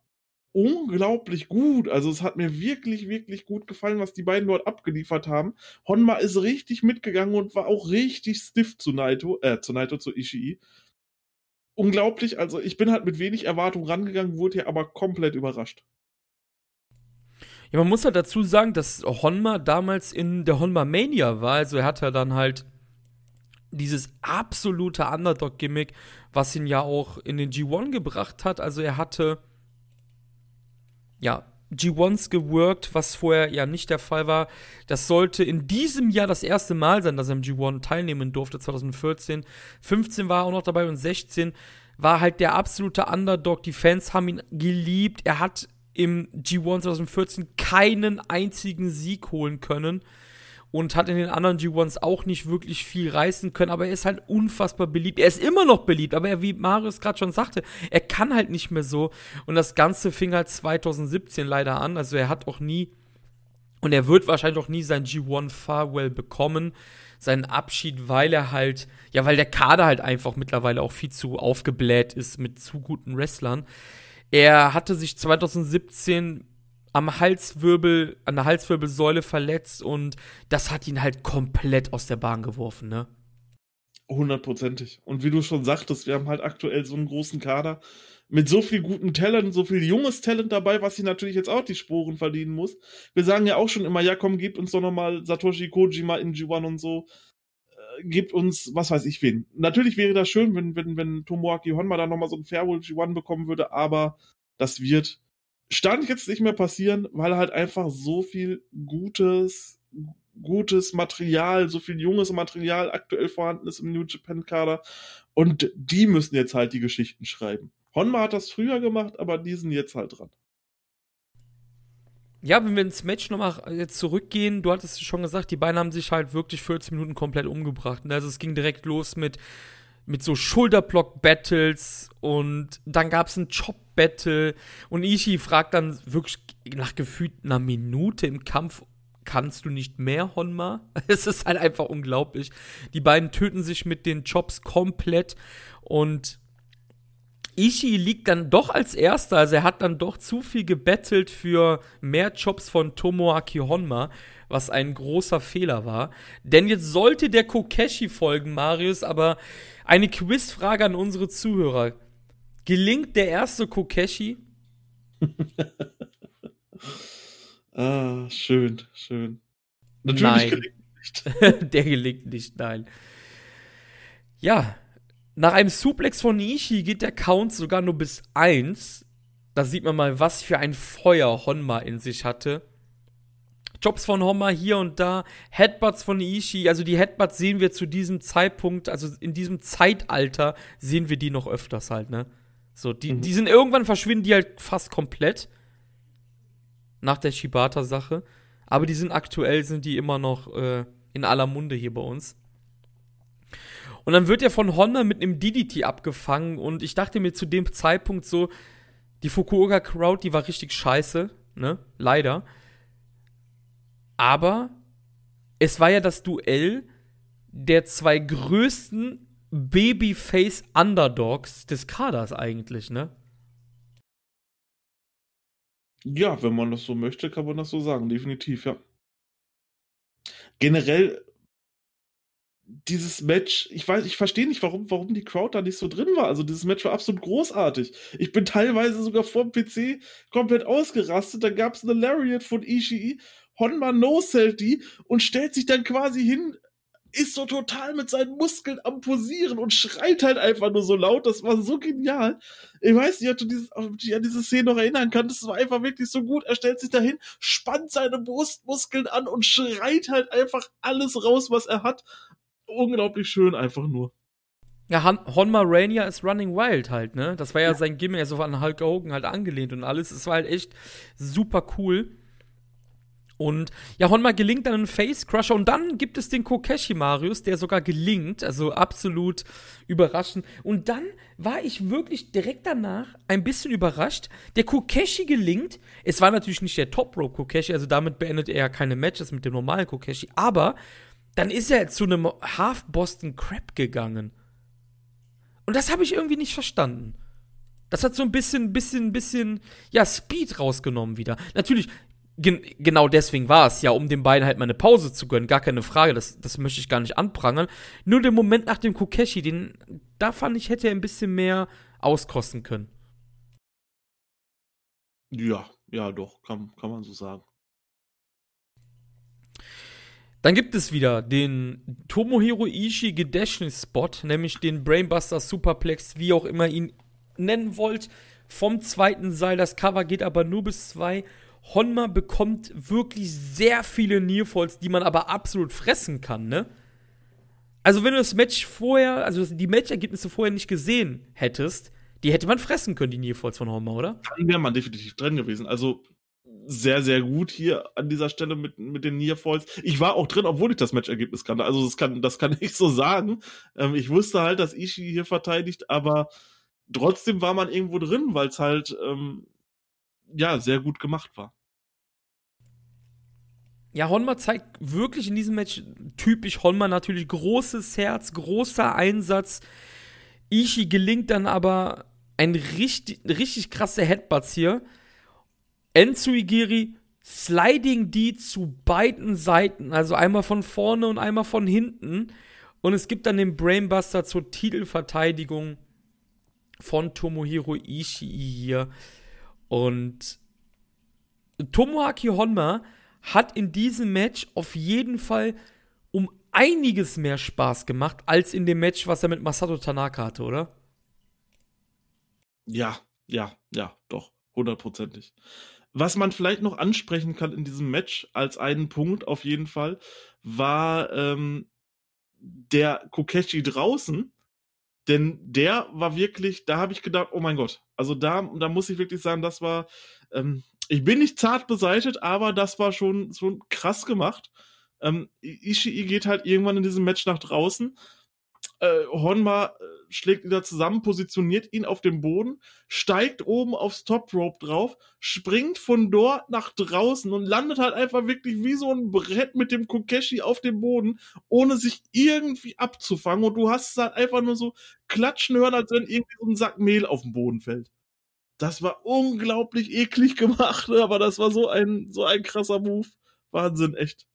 unglaublich gut. Also es hat mir wirklich, wirklich gut gefallen, was die beiden dort abgeliefert haben. Honma ist richtig mitgegangen und war auch richtig stiff zu Naito, äh, zu Naito, zu Ishii. Unglaublich, also ich bin halt mit wenig Erwartung rangegangen, wurde hier aber komplett überrascht. Ja, man muss halt dazu sagen, dass Honma damals in der Honma Mania war. Also er hat ja dann halt dieses absolute Underdog-Gimmick, was ihn ja auch in den G1 gebracht hat. Also er hatte ja, G1s geworkt, was vorher ja nicht der Fall war. Das sollte in diesem Jahr das erste Mal sein, dass er im G1 teilnehmen durfte, 2014. 15 war er auch noch dabei und 16 war halt der absolute Underdog. Die Fans haben ihn geliebt. Er hat im G1 2014 keinen einzigen Sieg holen können und hat in den anderen G1s auch nicht wirklich viel reißen können, aber er ist halt unfassbar beliebt. Er ist immer noch beliebt, aber er, wie Marius gerade schon sagte, er kann halt nicht mehr so. Und das Ganze fing halt 2017 leider an. Also er hat auch nie und er wird wahrscheinlich auch nie sein G1 Farewell bekommen, seinen Abschied, weil er halt, ja, weil der Kader halt einfach mittlerweile auch viel zu aufgebläht ist mit zu guten Wrestlern. Er hatte sich 2017 am Halswirbel, an der Halswirbelsäule verletzt und das hat ihn halt komplett aus der Bahn geworfen, ne? Hundertprozentig. Und wie du schon sagtest, wir haben halt aktuell so einen großen Kader mit so viel gutem Talent, so viel junges Talent dabei, was sich natürlich jetzt auch die Sporen verdienen muss. Wir sagen ja auch schon immer, ja komm, gebt uns doch nochmal Satoshi Kojima in G1 und so. Äh, gebt uns, was weiß ich wen. Natürlich wäre das schön, wenn, wenn, wenn Tomoaki Honma da nochmal so ein Fairwell G1 bekommen würde, aber das wird stand jetzt nicht mehr passieren, weil halt einfach so viel gutes gutes Material, so viel junges Material aktuell vorhanden ist im New Japan Kader. Und die müssen jetzt halt die Geschichten schreiben. Honma hat das früher gemacht, aber die sind jetzt halt dran. Ja, wenn wir ins Match nochmal jetzt zurückgehen, du hattest schon gesagt, die beiden haben sich halt wirklich 14 Minuten komplett umgebracht. Also es ging direkt los mit, mit so Schulterblock-Battles und dann gab es ein Chop-Battle und Ishii fragt dann wirklich nach gefühlt einer Minute im Kampf, kannst du nicht mehr, Honma? Es ist halt einfach unglaublich. Die beiden töten sich mit den Chops komplett und Ishii liegt dann doch als erster, also er hat dann doch zu viel gebettelt für mehr Chops von Tomoaki Honma, was ein großer Fehler war. Denn jetzt sollte der Kokeshi folgen, Marius, aber eine Quizfrage an unsere Zuhörer. Gelingt der erste Kokeshi? Ah, schön, schön. Natürlich nein. gelingt nicht. Der gelingt nicht, nein. Ja, nach einem Suplex von Ishii geht der Count sogar nur bis 1. Da sieht man mal, was für ein Feuer Honma in sich hatte. Jobs von Honma hier und da, Headbutts von Ishii, also die Headbutts sehen wir zu diesem Zeitpunkt, also in diesem Zeitalter sehen wir die noch öfters halt, ne? So, die, mhm. die sind irgendwann verschwinden die halt fast komplett nach der Shibata-Sache. Aber die sind aktuell, sind die immer noch äh, in aller Munde hier bei uns. Und dann wird er von Honda mit einem DDT abgefangen und ich dachte mir zu dem Zeitpunkt so, die Fukuoka Crowd, die war richtig scheiße, ne? Leider. Aber es war ja das Duell der zwei größten Babyface Underdogs des Kaders eigentlich, ne? Ja, wenn man das so möchte, kann man das so sagen, definitiv, ja. Generell dieses Match, ich weiß, ich verstehe nicht, warum, warum die Crowd da nicht so drin war. Also dieses Match war absolut großartig. Ich bin teilweise sogar vorm PC komplett ausgerastet. Da gab es eine Lariat von Ishii. Honma no-sellt die und stellt sich dann quasi hin, ist so total mit seinen Muskeln am Posieren und schreit halt einfach nur so laut. Das war so genial. Ich weiß nicht, ob du, dieses, ob du dich an diese Szene noch erinnern kannst. Das war einfach wirklich so gut. Er stellt sich dahin, spannt seine Brustmuskeln an und schreit halt einfach alles raus, was er hat. Unglaublich schön, einfach nur. Ja, Honma Rainier ist Running Wild halt, ne? Das war ja, ja. sein Gimmick, also an Hulk Hogan halt angelehnt und alles. Es war halt echt super cool. Und ja, Honma gelingt dann ein Face Crusher und dann gibt es den Kokeshi Marius, der sogar gelingt, also absolut überraschend. Und dann war ich wirklich direkt danach ein bisschen überrascht. Der Kokeshi gelingt. Es war natürlich nicht der Top Rope Kokeshi, also damit beendet er ja keine Matches mit dem normalen Kokeshi, aber dann ist er zu einem Half Boston Crab gegangen. Und das habe ich irgendwie nicht verstanden. Das hat so ein bisschen, bisschen, bisschen, ja, Speed rausgenommen wieder. Natürlich, Gen genau deswegen war es ja, um den beiden halt mal eine Pause zu gönnen, gar keine Frage, das, das möchte ich gar nicht anprangern. Nur der Moment nach dem Kokeshi, den, da fand ich, hätte er ein bisschen mehr auskosten können. Ja, ja, doch, kann, kann man so sagen. Dann gibt es wieder den Tomohiro Ishii Gedächtnis Spot, nämlich den Brainbuster Superplex, wie auch immer ihn nennen wollt, vom zweiten Seil. Das Cover geht aber nur bis zwei. Honma bekommt wirklich sehr viele Nearfalls, die man aber absolut fressen kann, ne? Also, wenn du das Match vorher, also die Matchergebnisse vorher nicht gesehen hättest, die hätte man fressen können, die Nearfalls von Honma, oder? Dann wäre man definitiv drin gewesen. Also, sehr, sehr gut hier an dieser Stelle mit, mit den Nearfalls. Ich war auch drin, obwohl ich das Matchergebnis kannte. Also, das kann, das kann ich so sagen. Ähm, ich wusste halt, dass Ishii hier verteidigt, aber trotzdem war man irgendwo drin, weil es halt, ähm, ja, sehr gut gemacht war. Ja, Honma zeigt wirklich in diesem Match typisch Honma natürlich großes Herz, großer Einsatz. Ishi gelingt dann aber ein richtig, richtig krasser Headbutts hier. Enzuigiri Sliding D zu beiden Seiten, also einmal von vorne und einmal von hinten. Und es gibt dann den Brainbuster zur Titelverteidigung von Tomohiro Ishii hier. Und Tomoaki Honma hat in diesem Match auf jeden Fall um einiges mehr Spaß gemacht als in dem Match, was er mit Masato Tanaka hatte, oder? Ja, ja, ja, doch, hundertprozentig. Was man vielleicht noch ansprechen kann in diesem Match als einen Punkt auf jeden Fall, war ähm, der Kokeshi draußen, denn der war wirklich, da habe ich gedacht, oh mein Gott, also da, da muss ich wirklich sagen, das war, ähm, ich bin nicht zart beseitet, aber das war schon, schon krass gemacht. Ähm, Ishii geht halt irgendwann in diesem Match nach draußen. Äh, Honma äh, schlägt ihn da zusammen, positioniert ihn auf dem Boden, steigt oben aufs Top Rope drauf, springt von dort nach draußen und landet halt einfach wirklich wie so ein Brett mit dem Kokeshi auf dem Boden, ohne sich irgendwie abzufangen. Und du hast es halt einfach nur so klatschen hören, als wenn irgendwie so ein Sack Mehl auf den Boden fällt. Das war unglaublich eklig gemacht, aber das war so ein, so ein krasser Move. Wahnsinn, echt.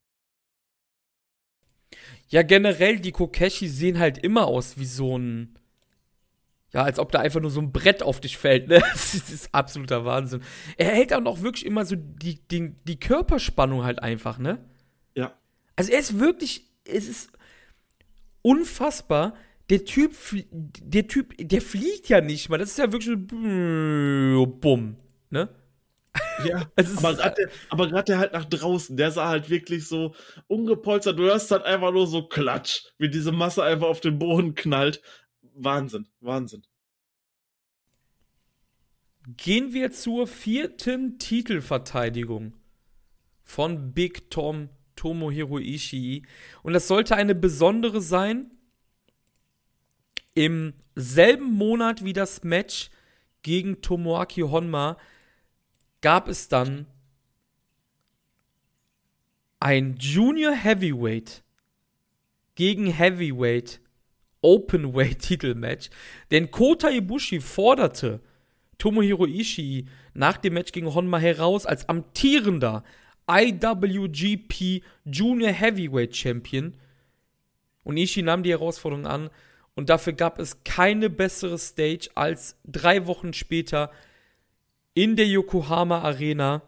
Ja, generell, die Kokeshi sehen halt immer aus wie so ein. Ja, als ob da einfach nur so ein Brett auf dich fällt, ne? Das ist, das ist absoluter Wahnsinn. Er hält auch noch wirklich immer so die, die, die Körperspannung halt einfach, ne? Ja. Also er ist wirklich, es ist unfassbar. Der Typ, der Typ, der fliegt ja nicht mal. Das ist ja wirklich so bumm, ne? Ja, aber gerade der, grad der halt nach draußen, der sah halt wirklich so ungepolstert. Du hörst halt einfach nur so Klatsch, wie diese Masse einfach auf den Boden knallt. Wahnsinn, Wahnsinn. Gehen wir zur vierten Titelverteidigung von Big Tom Tomohiro Ishii. Und das sollte eine besondere sein. Im selben Monat wie das Match gegen Tomoaki Honma gab es dann ein Junior Heavyweight gegen Heavyweight Openweight Titelmatch. Denn Kota Ibushi forderte Tomohiro Ishii nach dem Match gegen Honma heraus als amtierender IWGP Junior Heavyweight Champion. Und Ishii nahm die Herausforderung an. Und dafür gab es keine bessere Stage als drei Wochen später in der Yokohama Arena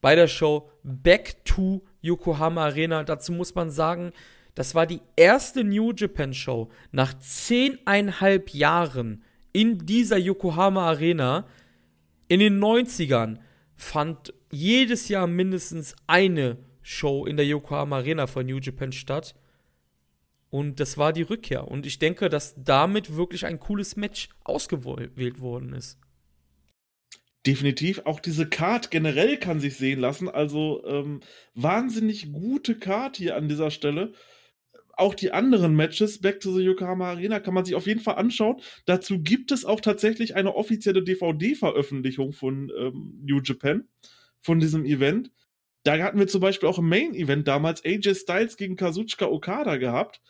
bei der Show Back to Yokohama Arena. Dazu muss man sagen, das war die erste New Japan Show nach zehneinhalb Jahren in dieser Yokohama Arena. In den 90ern fand jedes Jahr mindestens eine Show in der Yokohama Arena von New Japan statt. Und das war die Rückkehr. Und ich denke, dass damit wirklich ein cooles Match ausgewählt worden ist. Definitiv. Auch diese Card generell kann sich sehen lassen. Also ähm, wahnsinnig gute Card hier an dieser Stelle. Auch die anderen Matches, Back to the Yokohama Arena, kann man sich auf jeden Fall anschauen. Dazu gibt es auch tatsächlich eine offizielle DVD-Veröffentlichung von ähm, New Japan, von diesem Event. Da hatten wir zum Beispiel auch im Main-Event damals AJ Styles gegen Kazuchika Okada gehabt.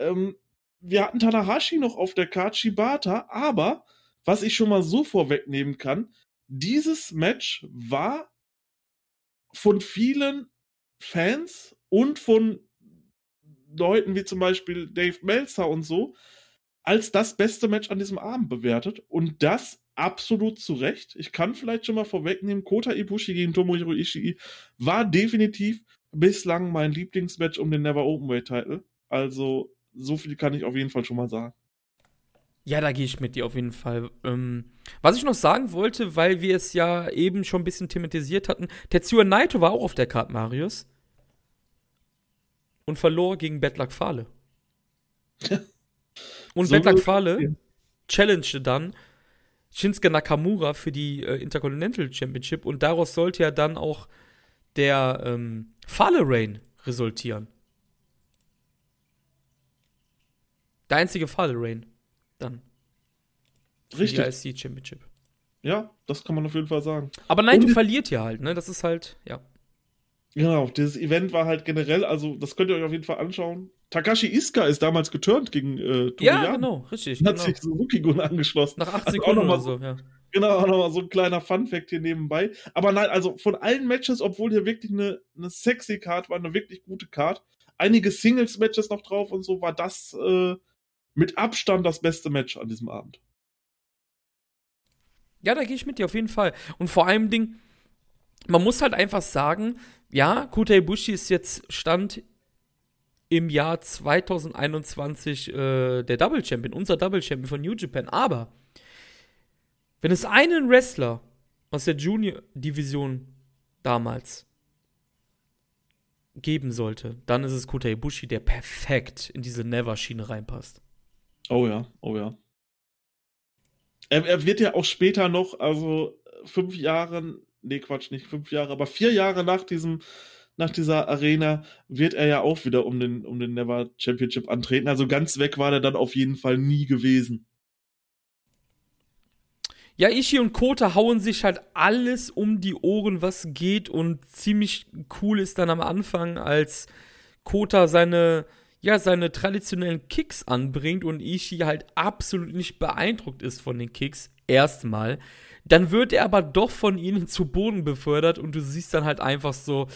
Ähm, wir hatten Tanahashi noch auf der Card Shibata, aber was ich schon mal so vorwegnehmen kann, dieses Match war von vielen Fans und von Leuten wie zum Beispiel Dave Meltzer und so als das beste Match an diesem Abend bewertet und das absolut zu Recht. Ich kann vielleicht schon mal vorwegnehmen, Kota Ibushi gegen Tomohiro Ishii war definitiv bislang mein Lieblingsmatch um den Never Openweight Title. Also so viel kann ich auf jeden Fall schon mal sagen. Ja, da gehe ich mit dir auf jeden Fall. Ähm, was ich noch sagen wollte, weil wir es ja eben schon ein bisschen thematisiert hatten, Tetsuya Naito war auch auf der Karte, Marius. Und verlor gegen Bedluck Fale. Und so Bedluck Fale challengete dann Shinsuke Nakamura für die äh, Intercontinental Championship und daraus sollte ja dann auch der ähm, Fale Rain resultieren. Der einzige Fale Rain. Richtig. Die IC Championship. Ja, das kann man auf jeden Fall sagen. Aber nein, du verliert ja halt, ne? Das ist halt, ja. Genau, dieses Event war halt generell, also das könnt ihr euch auf jeden Fall anschauen. Takashi Iska ist damals geturnt gegen äh, Ja, Jan. genau, richtig. Hat genau. sich Suzuki-Gun angeschlossen. Nach 8 Sekunden oder so, ja. Genau, auch nochmal so ein kleiner Fun-Fact hier nebenbei. Aber nein, also von allen Matches, obwohl hier wirklich eine, eine sexy Card war, eine wirklich gute Card, einige Singles-Matches noch drauf und so, war das äh, mit Abstand das beste Match an diesem Abend. Ja, da gehe ich mit dir auf jeden Fall. Und vor allem Ding, man muss halt einfach sagen, ja, Kota Ibushi ist jetzt Stand im Jahr 2021 äh, der Double Champion, unser Double Champion von New Japan. Aber wenn es einen Wrestler aus der Junior-Division damals geben sollte, dann ist es Kota Ibushi, der perfekt in diese Never-Schiene reinpasst. Oh ja, oh ja. Er, er, wird ja auch später noch, also fünf Jahre, nee, Quatsch, nicht fünf Jahre, aber vier Jahre nach diesem, nach dieser Arena wird er ja auch wieder um den, um den Never Championship antreten. Also ganz weg war er dann auf jeden Fall nie gewesen. Ja, Ishi und Kota hauen sich halt alles um die Ohren, was geht und ziemlich cool ist dann am Anfang, als Kota seine, ja, seine traditionellen Kicks anbringt und Ishi halt absolut nicht beeindruckt ist von den Kicks, erstmal. Dann wird er aber doch von ihnen zu Boden befördert und du siehst dann halt einfach so,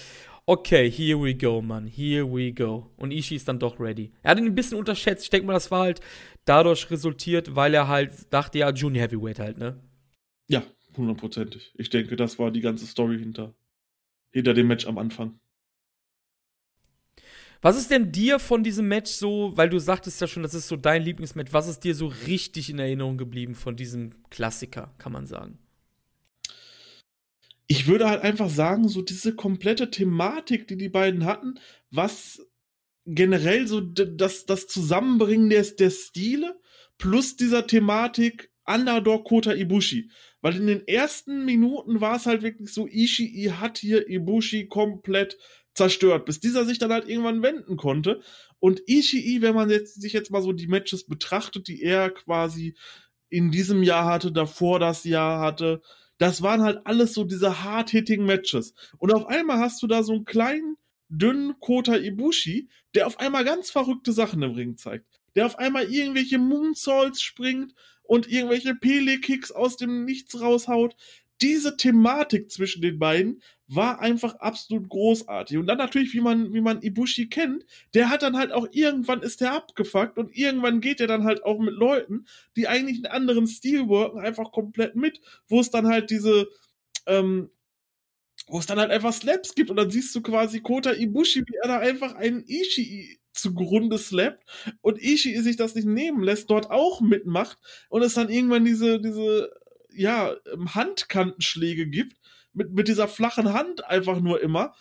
okay, here we go, Mann, here we go. Und Ishii ist dann doch ready. Er hat ihn ein bisschen unterschätzt. Ich denke mal, das war halt dadurch resultiert, weil er halt dachte, ja, Junior Heavyweight halt, ne? Ja, hundertprozentig. Ich denke, das war die ganze Story hinter, hinter dem Match am Anfang. Was ist denn dir von diesem Match so, weil du sagtest ja schon, das ist so dein Lieblingsmatch, was ist dir so richtig in Erinnerung geblieben von diesem Klassiker, kann man sagen? ich würde halt einfach sagen, so diese komplette Thematik, die die beiden hatten, was generell so das, das Zusammenbringen der, der Stile plus dieser Thematik Underdog Kota Ibushi. Weil in den ersten Minuten war es halt wirklich so, Ishii hat hier Ibushi komplett zerstört, bis dieser sich dann halt irgendwann wenden konnte. Und Ishii, wenn man jetzt, sich jetzt mal so die Matches betrachtet, die er quasi in diesem Jahr hatte, davor das Jahr hatte, das waren halt alles so diese hard-hitting Matches. Und auf einmal hast du da so einen kleinen, dünnen Kota Ibushi, der auf einmal ganz verrückte Sachen im Ring zeigt. Der auf einmal irgendwelche Moonsaults springt und irgendwelche Pele-Kicks aus dem Nichts raushaut diese Thematik zwischen den beiden war einfach absolut großartig. Und dann natürlich, wie man, wie man Ibushi kennt, der hat dann halt auch irgendwann ist der abgefuckt und irgendwann geht er dann halt auch mit Leuten, die eigentlich einen anderen Stil worken, einfach komplett mit, wo es dann halt diese, ähm, wo es dann halt einfach Slaps gibt und dann siehst du quasi Kota Ibushi, wie er da einfach einen Ishii zugrunde slappt und Ishii sich das nicht nehmen lässt, dort auch mitmacht und es dann irgendwann diese, diese ja, ähm, Handkantenschläge gibt, mit, mit dieser flachen Hand einfach nur immer.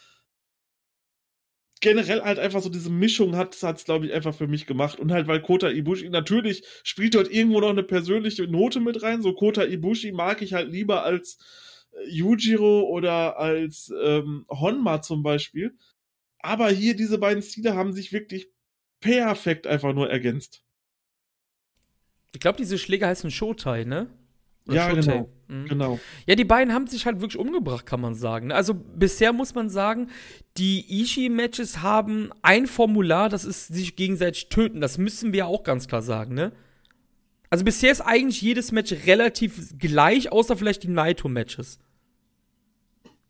Generell halt einfach so diese Mischung hat es, glaube ich, einfach für mich gemacht. Und halt, weil Kota Ibushi, natürlich spielt dort irgendwo noch eine persönliche Note mit rein. So Kota Ibushi mag ich halt lieber als äh, Yujiro oder als ähm, Honma zum Beispiel. Aber hier diese beiden Stile haben sich wirklich perfekt einfach nur ergänzt. Ich glaube, diese Schläge heißen Showtai, ne? Ja, genau. Mhm. genau. Ja, die beiden haben sich halt wirklich umgebracht, kann man sagen. Also bisher muss man sagen, die Ishii-Matches haben ein Formular, das ist sich gegenseitig töten. Das müssen wir auch ganz klar sagen, ne? Also bisher ist eigentlich jedes Match relativ gleich, außer vielleicht die Naito-Matches.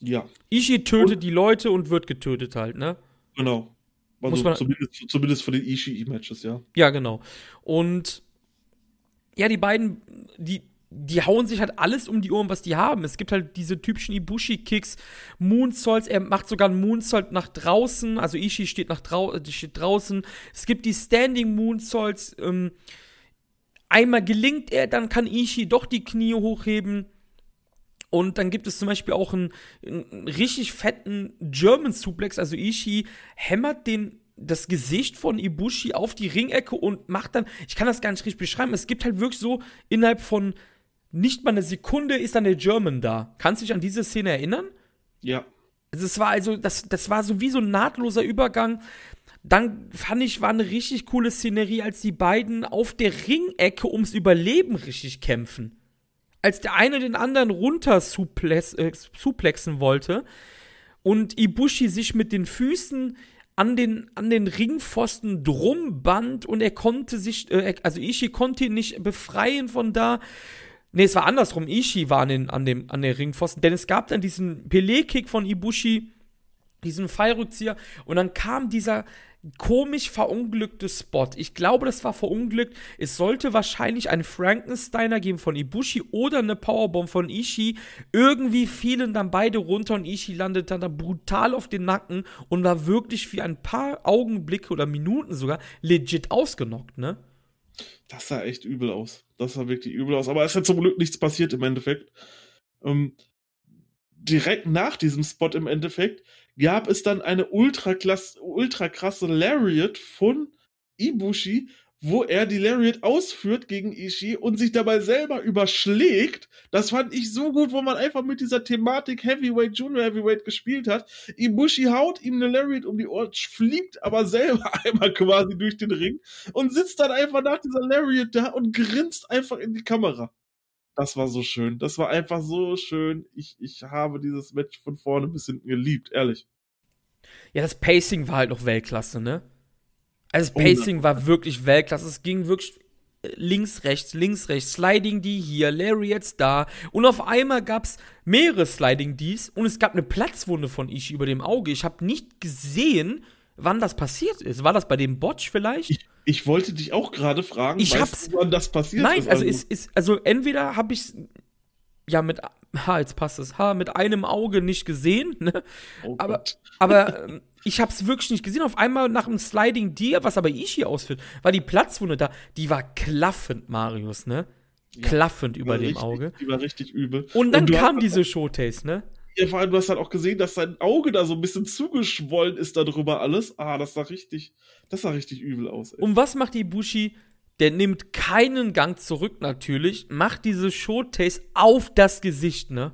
Ja. Ishii tötet und? die Leute und wird getötet halt, ne? Genau. Also Muss man, zumindest, zumindest von den Ishii-Matches, ja. Ja, genau. Und ja, die beiden, die, die hauen sich halt alles um die Ohren, was die haben. Es gibt halt diese typischen Ibushi-Kicks, Moonsaults, er macht sogar einen Moonsault nach draußen, also Ishii steht, nach drau äh, steht draußen. Es gibt die Standing Moonsaults, ähm, einmal gelingt er, dann kann Ishii doch die Knie hochheben. Und dann gibt es zum Beispiel auch einen, einen richtig fetten German Suplex, also Ishii hämmert den das Gesicht von Ibushi auf die Ringecke und macht dann, ich kann das gar nicht richtig beschreiben, es gibt halt wirklich so innerhalb von nicht mal eine Sekunde ist dann der German da. Kannst du dich an diese Szene erinnern? Ja. Also es war also, das, das war so wie so ein nahtloser Übergang. Dann fand ich, war eine richtig coole Szenerie, als die beiden auf der Ringecke ums Überleben richtig kämpfen. Als der eine den anderen runter suplex, äh, suplexen wollte und Ibushi sich mit den Füßen an den, an den Ringpfosten drum band und er konnte sich, äh, also Ishi konnte ihn nicht befreien von da. Nee, es war andersrum. Ishii war an, den, an, dem, an der Ringpfosten. Denn es gab dann diesen Pelé-Kick von Ibushi, diesen Fallrückzieher. Und dann kam dieser komisch verunglücktes Spot. Ich glaube, das war verunglückt. Es sollte wahrscheinlich einen Frankensteiner geben von Ibushi oder eine Powerbomb von Ishii. Irgendwie fielen dann beide runter und Ishii landete dann brutal auf den Nacken und war wirklich für ein paar Augenblicke oder Minuten sogar legit ausgenockt, ne? Das sah echt übel aus. Das sah wirklich übel aus. Aber es hat zum Glück nichts passiert im Endeffekt. Ähm, direkt nach diesem Spot im Endeffekt gab es dann eine ultra, ultra krasse Lariat von Ibushi, wo er die Lariat ausführt gegen Ishii und sich dabei selber überschlägt. Das fand ich so gut, wo man einfach mit dieser Thematik Heavyweight, Junior Heavyweight gespielt hat. Ibushi haut ihm eine Lariat um die Ohren, fliegt aber selber einmal quasi durch den Ring und sitzt dann einfach nach dieser Lariat da und grinst einfach in die Kamera. Das war so schön. Das war einfach so schön. Ich, ich habe dieses Match von vorne bis hinten geliebt, ehrlich. Ja, das Pacing war halt noch Weltklasse, ne? Also das Pacing war wirklich Weltklasse. Es ging wirklich äh, links, rechts, links, rechts, Sliding D hier, Larry jetzt da. Und auf einmal gab es mehrere Sliding Ds und es gab eine Platzwunde von Ishii über dem Auge. Ich habe nicht gesehen, wann das passiert ist. War das bei dem Botch vielleicht? Ich, ich wollte dich auch gerade fragen, ich hab's, du, wann das passiert nein, ist. Nein, also, also, ist, ist, also entweder habe ich ja mit ha, jetzt passt es, ha, mit einem Auge nicht gesehen, ne? Oh aber, aber ich hab's wirklich nicht gesehen. Auf einmal nach einem Sliding Deer, was aber Ishii ausführt, war die Platzwunde da, die war klaffend, Marius, ne? Ja, klaffend über dem richtig, Auge. Die war richtig übel. Und dann Und kam diese Showtaste, ne? Ja, vor allem, du hast halt auch gesehen, dass sein Auge da so ein bisschen zugeschwollen ist darüber alles. Ah, das sah richtig, das sah richtig übel aus. Ey. Und was macht Ibushi? Der nimmt keinen Gang zurück natürlich, macht diese Showtaste auf das Gesicht, ne?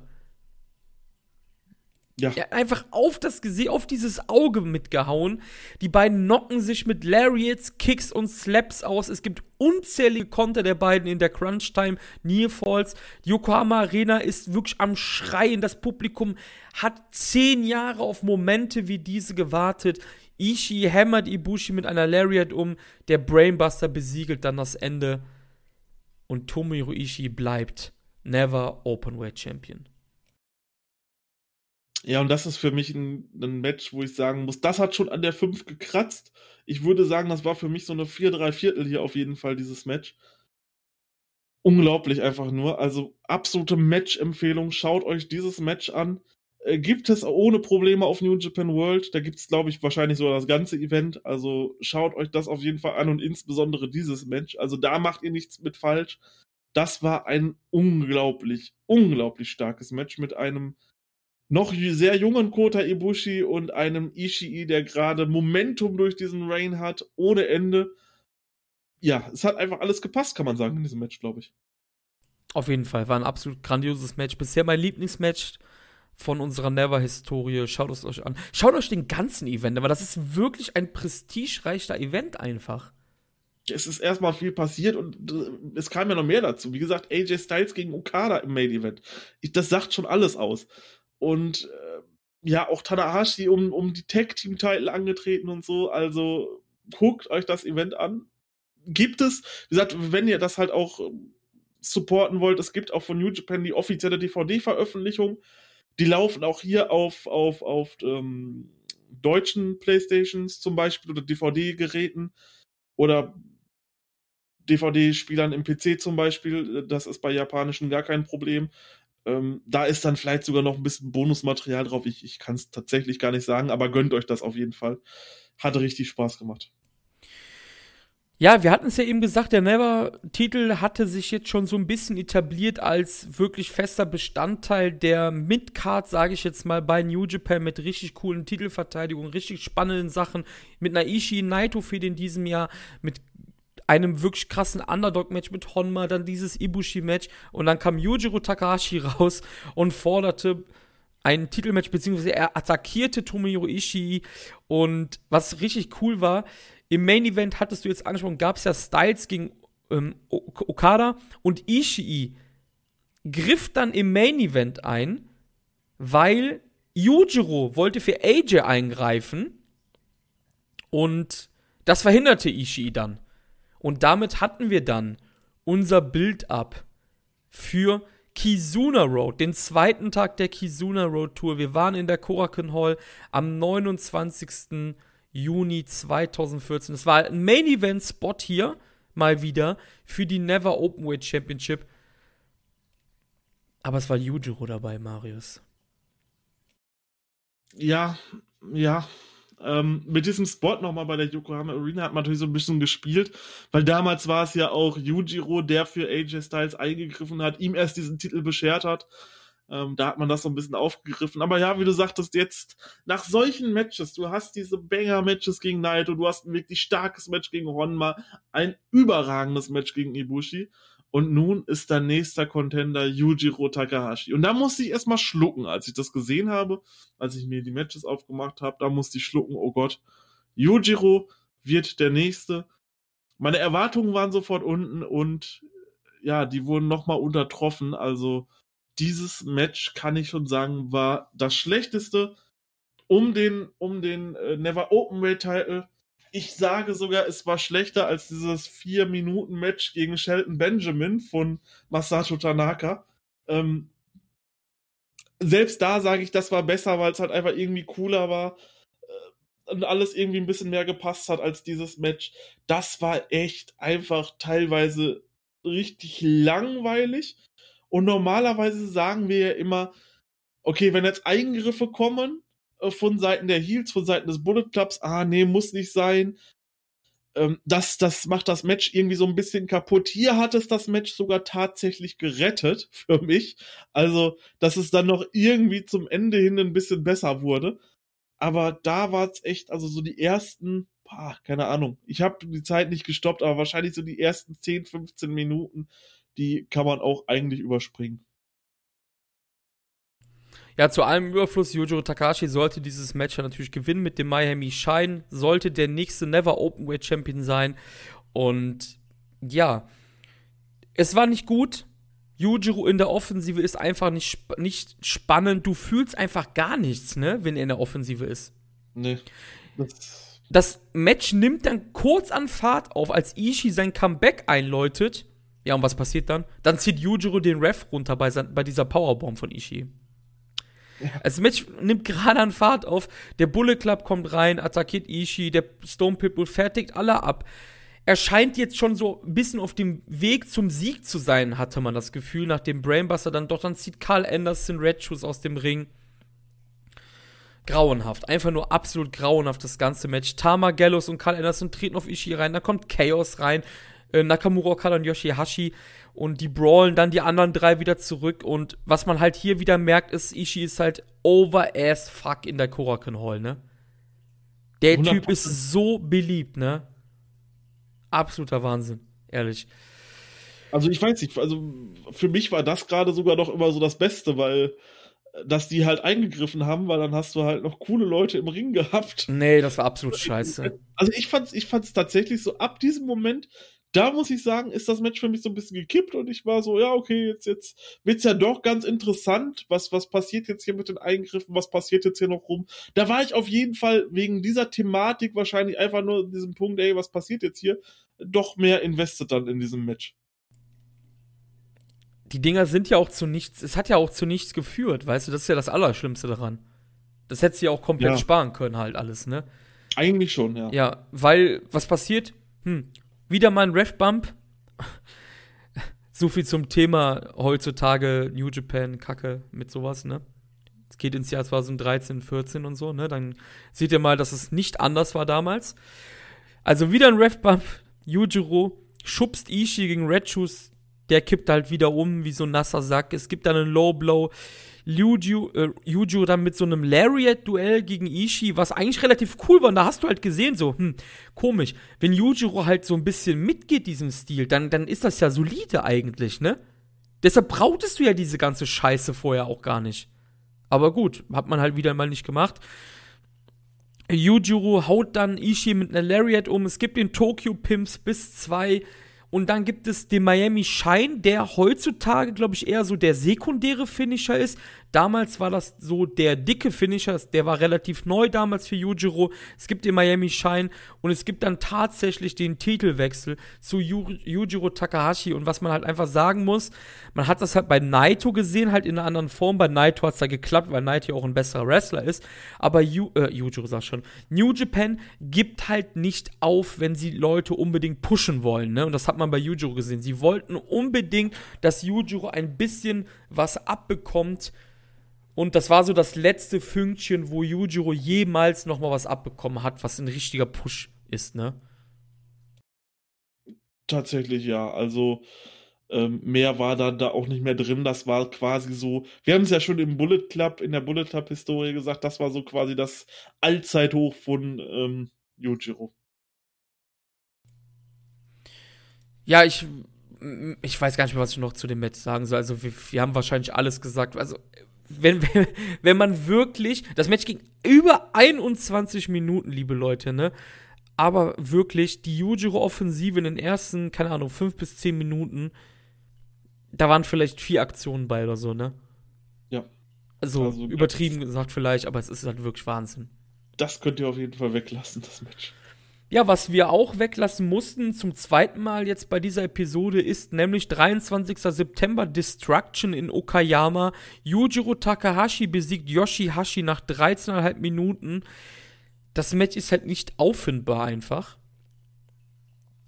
Ja. ja. Einfach auf das Gesicht, auf dieses Auge mitgehauen. Die beiden knocken sich mit Lariats, Kicks und Slaps aus. Es gibt unzählige Konter der beiden in der Crunch Time, Near Falls. Yokohama Arena ist wirklich am Schreien. Das Publikum hat zehn Jahre auf Momente wie diese gewartet. Ishii hämmert Ibushi mit einer Lariat um. Der Brainbuster besiegelt dann das Ende. Und Tomohiro Ishii bleibt Never Openweight Champion. Ja, und das ist für mich ein, ein, Match, wo ich sagen muss, das hat schon an der 5 gekratzt. Ich würde sagen, das war für mich so eine 4, 3 Viertel hier auf jeden Fall, dieses Match. Unglaublich einfach nur. Also absolute Match-Empfehlung. Schaut euch dieses Match an. Äh, gibt es ohne Probleme auf New Japan World. Da gibt es, glaube ich, wahrscheinlich sogar das ganze Event. Also schaut euch das auf jeden Fall an und insbesondere dieses Match. Also da macht ihr nichts mit falsch. Das war ein unglaublich, unglaublich starkes Match mit einem noch sehr jungen Kota Ibushi und einem Ishii, der gerade Momentum durch diesen Rain hat, ohne Ende. Ja, es hat einfach alles gepasst, kann man sagen, in diesem Match, glaube ich. Auf jeden Fall, war ein absolut grandioses Match. Bisher mein Lieblingsmatch von unserer Never-Historie. Schaut es euch an. Schaut euch den ganzen Event an, weil das ist wirklich ein prestigereicher Event einfach. Es ist erstmal viel passiert und äh, es kam ja noch mehr dazu. Wie gesagt, AJ Styles gegen Okada im Main Event. Ich, das sagt schon alles aus. Und äh, ja, auch Tanahashi um, um die Tag-Team-Titel angetreten und so. Also guckt euch das Event an. Gibt es, wie gesagt, wenn ihr das halt auch ähm, supporten wollt, es gibt auch von New Japan die offizielle DVD-Veröffentlichung. Die laufen auch hier auf, auf, auf ähm, deutschen Playstations zum Beispiel oder DVD-Geräten oder DVD-Spielern im PC zum Beispiel. Das ist bei japanischen gar kein Problem. Ähm, da ist dann vielleicht sogar noch ein bisschen Bonusmaterial drauf. Ich, ich kann es tatsächlich gar nicht sagen, aber gönnt euch das auf jeden Fall. Hatte richtig Spaß gemacht. Ja, wir hatten es ja eben gesagt, der Never-Titel hatte sich jetzt schon so ein bisschen etabliert als wirklich fester Bestandteil der Mid-Card, sage ich jetzt mal, bei New Japan mit richtig coolen Titelverteidigungen, richtig spannenden Sachen, mit Naishi Naito-Fehde in diesem Jahr, mit einem wirklich krassen Underdog-Match mit Honma, dann dieses Ibushi-Match und dann kam Yujiro Takahashi raus und forderte ein Titelmatch, beziehungsweise er attackierte Tomohiro Ishii und was richtig cool war, im Main Event hattest du jetzt angesprochen, gab es ja Styles gegen ähm, Okada und Ishii griff dann im Main Event ein, weil Yujiro wollte für AJ eingreifen und das verhinderte Ishii dann. Und damit hatten wir dann unser Build-up für Kizuna Road, den zweiten Tag der Kizuna Road Tour. Wir waren in der Korakuen Hall am 29. Juni 2014. Es war ein Main Event Spot hier mal wieder für die Never Openweight Championship. Aber es war Yujiro dabei, Marius. Ja, ja, ähm, mit diesem Spot nochmal bei der Yokohama Arena hat man natürlich so ein bisschen gespielt, weil damals war es ja auch Yujiro, der für AJ Styles eingegriffen hat, ihm erst diesen Titel beschert hat. Ähm, da hat man das so ein bisschen aufgegriffen. Aber ja, wie du sagtest, jetzt nach solchen Matches, du hast diese Banger-Matches gegen Naito, du hast ein wirklich starkes Match gegen Honma, ein überragendes Match gegen Ibushi. Und nun ist der nächste Contender Yujiro Takahashi. Und da musste ich erstmal schlucken, als ich das gesehen habe, als ich mir die Matches aufgemacht habe. Da musste ich schlucken, oh Gott, Yujiro wird der nächste. Meine Erwartungen waren sofort unten und ja, die wurden nochmal untertroffen. Also dieses Match, kann ich schon sagen, war das schlechteste um den, um den äh, Never Openweight Title ich sage sogar, es war schlechter als dieses 4-Minuten-Match gegen Shelton Benjamin von Masato Tanaka. Ähm, selbst da sage ich, das war besser, weil es halt einfach irgendwie cooler war äh, und alles irgendwie ein bisschen mehr gepasst hat als dieses Match. Das war echt einfach teilweise richtig langweilig. Und normalerweise sagen wir ja immer, okay, wenn jetzt Eingriffe kommen, von Seiten der Heels, von Seiten des Bullet Clubs, ah, nee, muss nicht sein. Ähm, das, das macht das Match irgendwie so ein bisschen kaputt. Hier hat es das Match sogar tatsächlich gerettet für mich. Also, dass es dann noch irgendwie zum Ende hin ein bisschen besser wurde. Aber da war es echt, also so die ersten, boah, keine Ahnung. Ich habe die Zeit nicht gestoppt, aber wahrscheinlich so die ersten 10, 15 Minuten, die kann man auch eigentlich überspringen. Ja, zu allem Überfluss, Yujiro Takashi sollte dieses Match ja natürlich gewinnen mit dem Miami Shine, sollte der nächste Never Openweight Champion sein. Und ja, es war nicht gut. Yujiro in der Offensive ist einfach nicht, nicht spannend. Du fühlst einfach gar nichts, ne, wenn er in der Offensive ist. Nee. Das, das Match nimmt dann kurz an Fahrt auf, als Ishii sein Comeback einläutet. Ja, und was passiert dann? Dann zieht Yujiro den Ref runter bei, bei dieser Powerbomb von Ishii. Das Match nimmt gerade an Fahrt auf. Der Bullet Club kommt rein, attackiert Ishii, der Stone Pitbull fertigt alle ab. Er scheint jetzt schon so ein bisschen auf dem Weg zum Sieg zu sein, hatte man das Gefühl, nach dem Brainbuster dann doch, dann zieht Carl Anderson Red Shoes aus dem Ring. Grauenhaft, einfach nur absolut grauenhaft das ganze Match. Tama Gallows und Carl Anderson treten auf Ishii rein, dann kommt Chaos rein, äh, Nakamura Okada und Yoshihashi und die brawlen dann die anderen drei wieder zurück. Und was man halt hier wieder merkt, ist, Ishii ist halt over as fuck in der Korakuen Hall, ne? Der 100%. Typ ist so beliebt, ne? Absoluter Wahnsinn, ehrlich. Also ich weiß nicht, also für mich war das gerade sogar noch immer so das Beste, weil dass die halt eingegriffen haben, weil dann hast du halt noch coole Leute im Ring gehabt. Nee, das war absolut scheiße. Also ich fand's, ich fand's tatsächlich so ab diesem Moment da muss ich sagen, ist das Match für mich so ein bisschen gekippt und ich war so, ja, okay, jetzt, jetzt wird's ja doch ganz interessant. Was, was passiert jetzt hier mit den Eingriffen? Was passiert jetzt hier noch rum? Da war ich auf jeden Fall wegen dieser Thematik wahrscheinlich einfach nur in diesem Punkt, ey, was passiert jetzt hier? Doch mehr invested dann in diesem Match. Die Dinger sind ja auch zu nichts, es hat ja auch zu nichts geführt, weißt du, das ist ja das Allerschlimmste daran. Das hättest du ja auch komplett ja. sparen können, halt alles, ne? Eigentlich schon, ja. Ja, weil, was passiert? Hm, wieder mal ein Ref-Bump. so viel zum Thema heutzutage New Japan Kacke mit sowas, ne? Es geht ins Jahr 2013, 14 und so, ne? Dann seht ihr mal, dass es nicht anders war damals. Also wieder ein Ref-Bump. Yujiro schubst Ishii gegen Red Shoes. Der kippt halt wieder um wie so ein nasser Sack. Es gibt dann einen Low Blow. Yuju, äh, Yuju dann mit so einem Lariat-Duell gegen Ishii, was eigentlich relativ cool war. Und da hast du halt gesehen, so, hm, komisch. Wenn Yujiro halt so ein bisschen mitgeht, diesem Stil, dann, dann ist das ja solide eigentlich, ne? Deshalb brauchtest du ja diese ganze Scheiße vorher auch gar nicht. Aber gut, hat man halt wieder mal nicht gemacht. Yujiro haut dann Ishii mit einer Lariat um. Es gibt den Tokyo Pimps bis zwei Und dann gibt es den Miami Shine, der heutzutage, glaube ich, eher so der sekundäre Finisher ist. Damals war das so der dicke Finisher, der war relativ neu damals für Yujiro. Es gibt den Miami Shine und es gibt dann tatsächlich den Titelwechsel zu Yu Yujiro Takahashi. Und was man halt einfach sagen muss, man hat das halt bei Naito gesehen, halt in einer anderen Form. Bei Naito hat es da geklappt, weil Naito auch ein besserer Wrestler ist. Aber Yu äh, Yujiro sag schon, New Japan gibt halt nicht auf, wenn sie Leute unbedingt pushen wollen. Ne? Und das hat man bei Yujiro gesehen. Sie wollten unbedingt, dass Yujiro ein bisschen was abbekommt und das war so das letzte Fünkchen, wo Yujiro jemals noch mal was abbekommen hat, was ein richtiger Push ist, ne? Tatsächlich ja. Also ähm, mehr war dann da auch nicht mehr drin. Das war quasi so. Wir haben es ja schon im Bullet Club, in der Bullet Club-Historie gesagt, das war so quasi das Allzeithoch von ähm, Yujiro. Ja, ich, ich weiß gar nicht mehr, was ich noch zu dem Match sagen soll. Also, wir, wir haben wahrscheinlich alles gesagt. Also, wenn, wenn man wirklich, das Match ging über 21 Minuten, liebe Leute, ne? Aber wirklich, die Yujiro-Offensive in den ersten, keine Ahnung, 5 bis 10 Minuten, da waren vielleicht vier Aktionen bei oder so, ne? Ja. Also, also übertrieben gesagt vielleicht, aber es ist halt wirklich Wahnsinn. Das könnt ihr auf jeden Fall weglassen, das Match. Ja, was wir auch weglassen mussten zum zweiten Mal jetzt bei dieser Episode ist nämlich 23. September Destruction in Okayama. Yujiro Takahashi besiegt Yoshihashi nach 13,5 Minuten. Das Match ist halt nicht auffindbar einfach.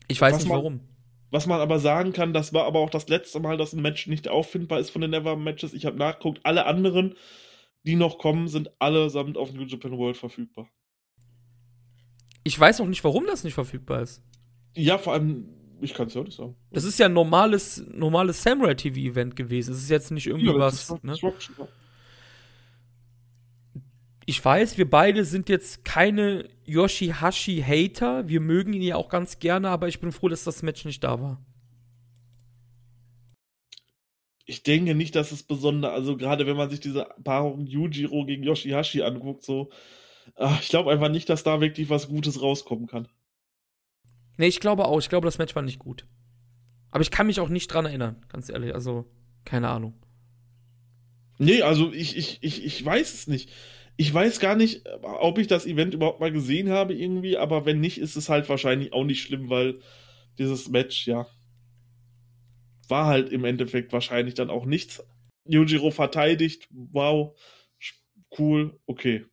Ich weiß was nicht man, warum. Was man aber sagen kann, das war aber auch das letzte Mal, dass ein Match nicht auffindbar ist von den Never Matches. Ich habe nachgeguckt, alle anderen, die noch kommen, sind allesamt auf New Japan World verfügbar. Ich weiß auch nicht, warum das nicht verfügbar ist. Ja, vor allem, ich kann es ja nicht sagen. Das ist ja ein normales, normales Samurai TV-Event gewesen. Es ist jetzt nicht irgendwie ja, was. Ne? Ich weiß, wir beide sind jetzt keine Yoshihashi-Hater. Wir mögen ihn ja auch ganz gerne, aber ich bin froh, dass das Match nicht da war. Ich denke nicht, dass es besonders, also gerade wenn man sich diese Paarung Yujiro gegen Yoshihashi anguckt, so, ich glaube einfach nicht, dass da wirklich was Gutes rauskommen kann. Nee, ich glaube auch. Ich glaube, das Match war nicht gut. Aber ich kann mich auch nicht dran erinnern, ganz ehrlich. Also, keine Ahnung. Nee, also ich, ich, ich, ich weiß es nicht. Ich weiß gar nicht, ob ich das Event überhaupt mal gesehen habe irgendwie, aber wenn nicht, ist es halt wahrscheinlich auch nicht schlimm, weil dieses Match, ja, war halt im Endeffekt wahrscheinlich dann auch nichts. Yujiro verteidigt, wow, cool, okay.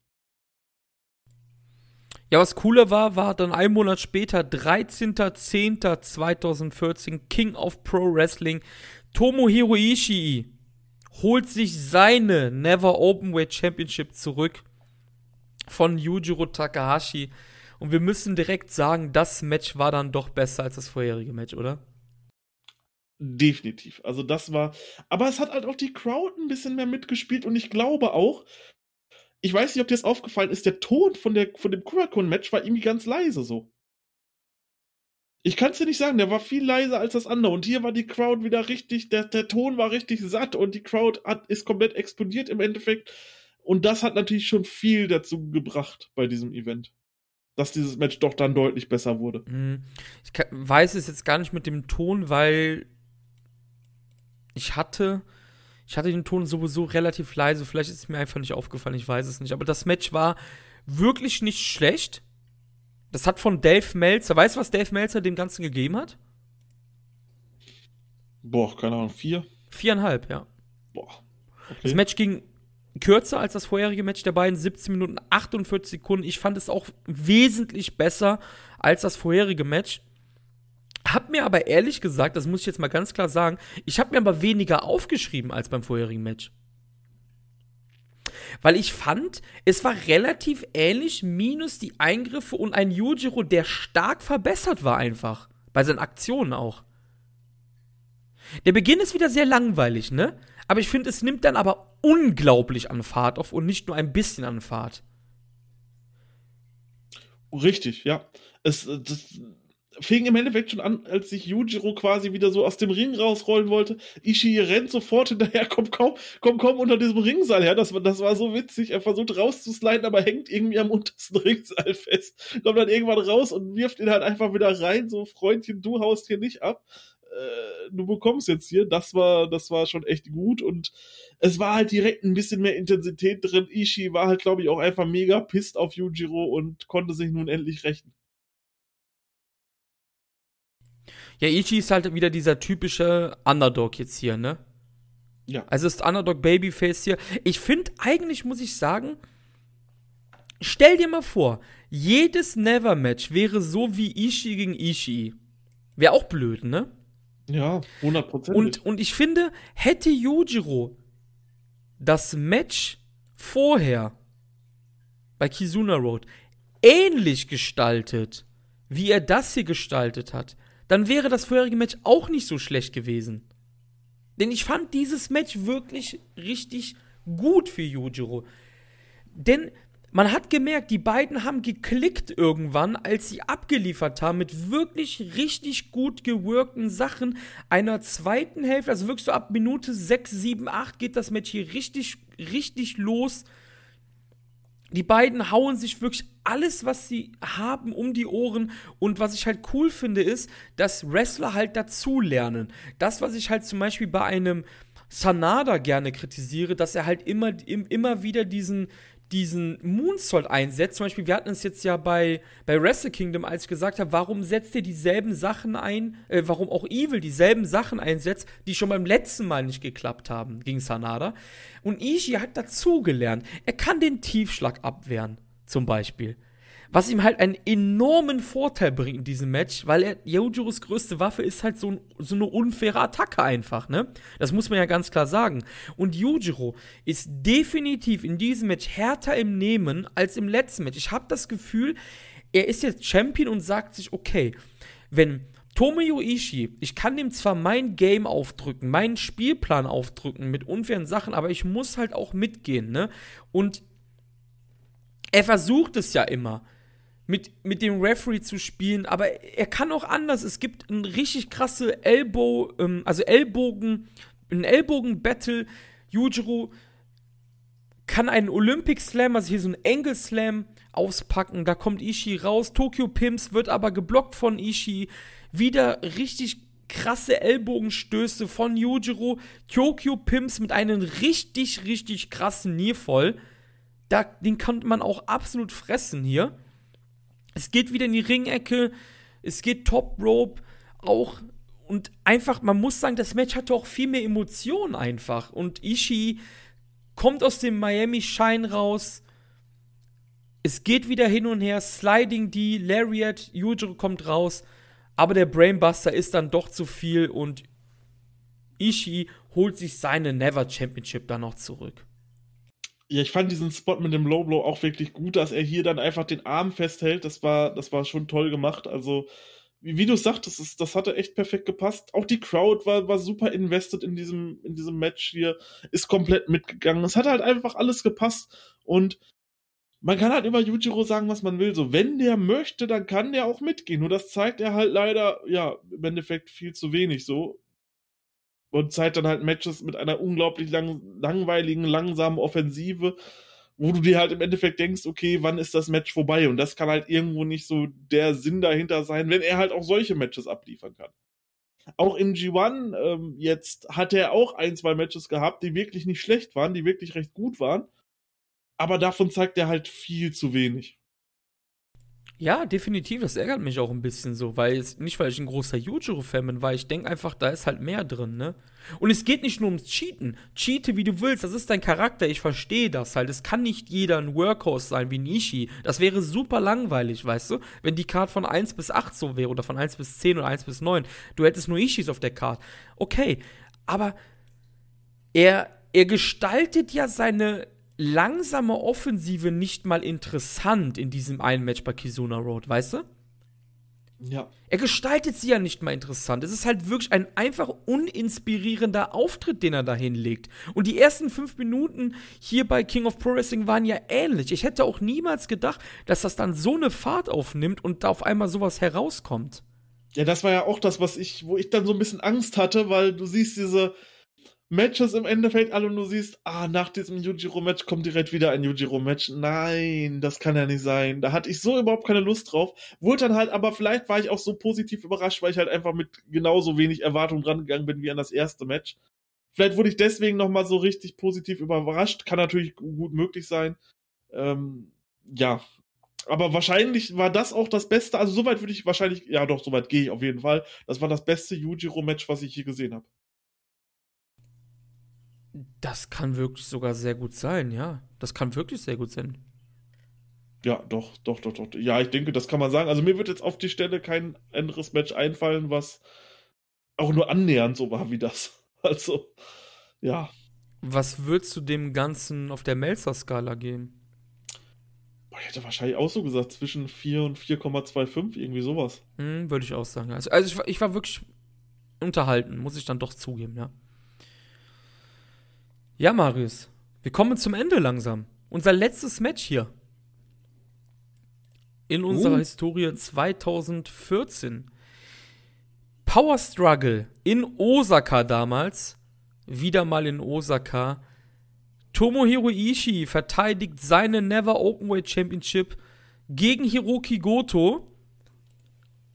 Ja, was cooler war, war dann ein Monat später, 13.10.2014, King of Pro Wrestling, Tomohiro Ishii holt sich seine Never Openweight Championship zurück von Yujiro Takahashi. Und wir müssen direkt sagen, das Match war dann doch besser als das vorherige Match, oder? Definitiv. Also das war. Aber es hat halt auch die Crowd ein bisschen mehr mitgespielt und ich glaube auch, ich weiß nicht, ob dir das aufgefallen ist, der Ton von, der, von dem Kurakun-Match war irgendwie ganz leise so. Ich kann es dir nicht sagen, der war viel leiser als das andere. Und hier war die Crowd wieder richtig, der, der Ton war richtig satt und die Crowd hat, ist komplett explodiert im Endeffekt. Und das hat natürlich schon viel dazu gebracht bei diesem Event. Dass dieses Match doch dann deutlich besser wurde. Mhm. Ich weiß es jetzt gar nicht mit dem Ton, weil ich hatte ich hatte den Ton sowieso relativ leise. Vielleicht ist es mir einfach nicht aufgefallen. Ich weiß es nicht. Aber das Match war wirklich nicht schlecht. Das hat von Dave Meltzer. Weißt du, was Dave Meltzer dem Ganzen gegeben hat? Boah, keine Ahnung. Vier? Viereinhalb, ja. Boah. Okay. Das Match ging kürzer als das vorherige Match der beiden. 17 Minuten 48 Sekunden. Ich fand es auch wesentlich besser als das vorherige Match. Hab mir aber ehrlich gesagt, das muss ich jetzt mal ganz klar sagen, ich habe mir aber weniger aufgeschrieben als beim vorherigen Match. Weil ich fand, es war relativ ähnlich, minus die Eingriffe und ein Yujiro, der stark verbessert war einfach. Bei seinen Aktionen auch. Der Beginn ist wieder sehr langweilig, ne? Aber ich finde, es nimmt dann aber unglaublich an Fahrt auf und nicht nur ein bisschen an Fahrt. Richtig, ja. Es, das, fing im Endeffekt schon an, als sich Yujiro quasi wieder so aus dem Ring rausrollen wollte. Ishii rennt sofort hinterher, kommt kaum, kommt kaum unter diesem Ringseil her. Das, das war so witzig. Er versucht rauszusliden, aber hängt irgendwie am untersten Ringseil fest. Kommt dann irgendwann raus und wirft ihn halt einfach wieder rein. So, Freundchen, du haust hier nicht ab. Äh, du bekommst jetzt hier. Das war, das war schon echt gut und es war halt direkt ein bisschen mehr Intensität drin. Ishii war halt, glaube ich, auch einfach mega pisst auf Yujiro und konnte sich nun endlich rächen. Ja, Ichi ist halt wieder dieser typische Underdog jetzt hier, ne? Ja. Also ist Underdog Babyface hier. Ich finde, eigentlich muss ich sagen, stell dir mal vor, jedes Never-Match wäre so wie Ishii gegen Ishii. Wäre auch blöd, ne? Ja, 100%. Und, und ich finde, hätte Yujiro das Match vorher bei Kizuna Road ähnlich gestaltet, wie er das hier gestaltet hat, dann wäre das vorherige Match auch nicht so schlecht gewesen. Denn ich fand dieses Match wirklich richtig gut für Yujiro. Denn man hat gemerkt, die beiden haben geklickt irgendwann, als sie abgeliefert haben mit wirklich richtig gut geworkten Sachen einer zweiten Hälfte. Also wirklich so ab Minute 6, 7, 8 geht das Match hier richtig, richtig los. Die beiden hauen sich wirklich alles, was sie haben, um die Ohren. Und was ich halt cool finde, ist, dass Wrestler halt dazulernen. Das, was ich halt zum Beispiel bei einem Sanada gerne kritisiere, dass er halt immer, immer wieder diesen, diesen Moonsault einsetzt. Zum Beispiel, wir hatten es jetzt ja bei, bei Wrestle Kingdom, als ich gesagt habe, warum setzt ihr dieselben Sachen ein, äh, warum auch Evil dieselben Sachen einsetzt, die schon beim letzten Mal nicht geklappt haben gegen Sanada. Und Ishii hat dazugelernt. Er kann den Tiefschlag abwehren, zum Beispiel. Was ihm halt einen enormen Vorteil bringt in diesem Match, weil er Yojiros größte Waffe ist halt so, so eine unfaire Attacke einfach, ne? Das muss man ja ganz klar sagen. Und Yujiro ist definitiv in diesem Match härter im Nehmen als im letzten Match. Ich habe das Gefühl, er ist jetzt Champion und sagt sich, okay, wenn Tomoyo Ishii, ich kann ihm zwar mein Game aufdrücken, meinen Spielplan aufdrücken mit unfairen Sachen, aber ich muss halt auch mitgehen, ne? Und er versucht es ja immer mit, mit dem Referee zu spielen, aber er kann auch anders. Es gibt ein richtig krasse Elbow, ähm, also Ellbogen, ein Ellbogen-Battle. Yujiro kann einen Olympic Slam, also hier so ein Angle Slam auspacken. Da kommt Ishii raus. Tokyo Pimps wird aber geblockt von Ishii. Wieder richtig krasse Ellbogenstöße von Yujiro. Tokyo Pimps mit einem richtig, richtig krassen Niervoll. Da, den kann man auch absolut fressen hier. Es geht wieder in die Ringecke, es geht Top Rope auch und einfach, man muss sagen, das Match hatte auch viel mehr Emotionen einfach. Und Ishii kommt aus dem Miami Shine raus. Es geht wieder hin und her, Sliding die Lariat, Yujiro kommt raus, aber der Brainbuster ist dann doch zu viel und Ishii holt sich seine Never Championship dann noch zurück. Ja, ich fand diesen Spot mit dem Low Blow auch wirklich gut, dass er hier dann einfach den Arm festhält. Das war, das war schon toll gemacht. Also, wie, wie du sagtest, das, das hatte echt perfekt gepasst. Auch die Crowd war, war super invested in diesem, in diesem Match hier, ist komplett mitgegangen. Es hat halt einfach alles gepasst und man kann halt über Yujiro sagen, was man will. So, wenn der möchte, dann kann der auch mitgehen. Nur das zeigt er halt leider, ja, im Endeffekt viel zu wenig so und zeigt dann halt Matches mit einer unglaublich lang, langweiligen, langsamen Offensive, wo du dir halt im Endeffekt denkst, okay, wann ist das Match vorbei? Und das kann halt irgendwo nicht so der Sinn dahinter sein, wenn er halt auch solche Matches abliefern kann. Auch im G1 ähm, jetzt hat er auch ein, zwei Matches gehabt, die wirklich nicht schlecht waren, die wirklich recht gut waren. Aber davon zeigt er halt viel zu wenig. Ja, definitiv. Das ärgert mich auch ein bisschen so, weil es nicht, weil ich ein großer Yujiro-Fan bin, weil ich denke einfach, da ist halt mehr drin, ne? Und es geht nicht nur ums Cheaten. Cheate, wie du willst, das ist dein Charakter, ich verstehe das halt. Es kann nicht jeder ein Workhorse sein wie Nishi. Das wäre super langweilig, weißt du? Wenn die Card von 1 bis 8 so wäre oder von 1 bis 10 oder 1 bis 9. Du hättest nur Ishis auf der Card. Okay, aber er, er gestaltet ja seine langsame Offensive nicht mal interessant in diesem einen Match bei Kizuna Road, weißt du? Ja. Er gestaltet sie ja nicht mal interessant. Es ist halt wirklich ein einfach uninspirierender Auftritt, den er da hinlegt. Und die ersten fünf Minuten hier bei King of Pro Wrestling waren ja ähnlich. Ich hätte auch niemals gedacht, dass das dann so eine Fahrt aufnimmt und da auf einmal sowas herauskommt. Ja, das war ja auch das, was ich, wo ich dann so ein bisschen Angst hatte, weil du siehst diese Matches im Endeffekt alle und du siehst, ah, nach diesem Yujiro-Match kommt direkt wieder ein Yujiro-Match. Nein, das kann ja nicht sein. Da hatte ich so überhaupt keine Lust drauf. Wurde dann halt, aber vielleicht war ich auch so positiv überrascht, weil ich halt einfach mit genauso wenig Erwartung rangegangen bin wie an das erste Match. Vielleicht wurde ich deswegen nochmal so richtig positiv überrascht. Kann natürlich gut möglich sein. Ähm, ja, aber wahrscheinlich war das auch das Beste. Also soweit würde ich wahrscheinlich, ja doch, soweit gehe ich auf jeden Fall. Das war das beste Yujiro-Match, was ich hier gesehen habe. Das kann wirklich sogar sehr gut sein, ja. Das kann wirklich sehr gut sein. Ja, doch, doch, doch, doch. Ja, ich denke, das kann man sagen. Also mir wird jetzt auf die Stelle kein anderes Match einfallen, was auch nur annähernd so war wie das. Also, ja. Was würdest du dem Ganzen auf der Melzer-Skala geben? ich hätte wahrscheinlich auch so gesagt, zwischen 4 und 4,25, irgendwie sowas. Hm, Würde ich auch sagen. Also, also ich, ich war wirklich unterhalten, muss ich dann doch zugeben, ja. Ja, Marius, wir kommen zum Ende langsam. Unser letztes Match hier. In unserer uh. Historie 2014. Power Struggle in Osaka damals. Wieder mal in Osaka. Tomohiro Ishii verteidigt seine Never Openweight Championship gegen Hiroki Goto.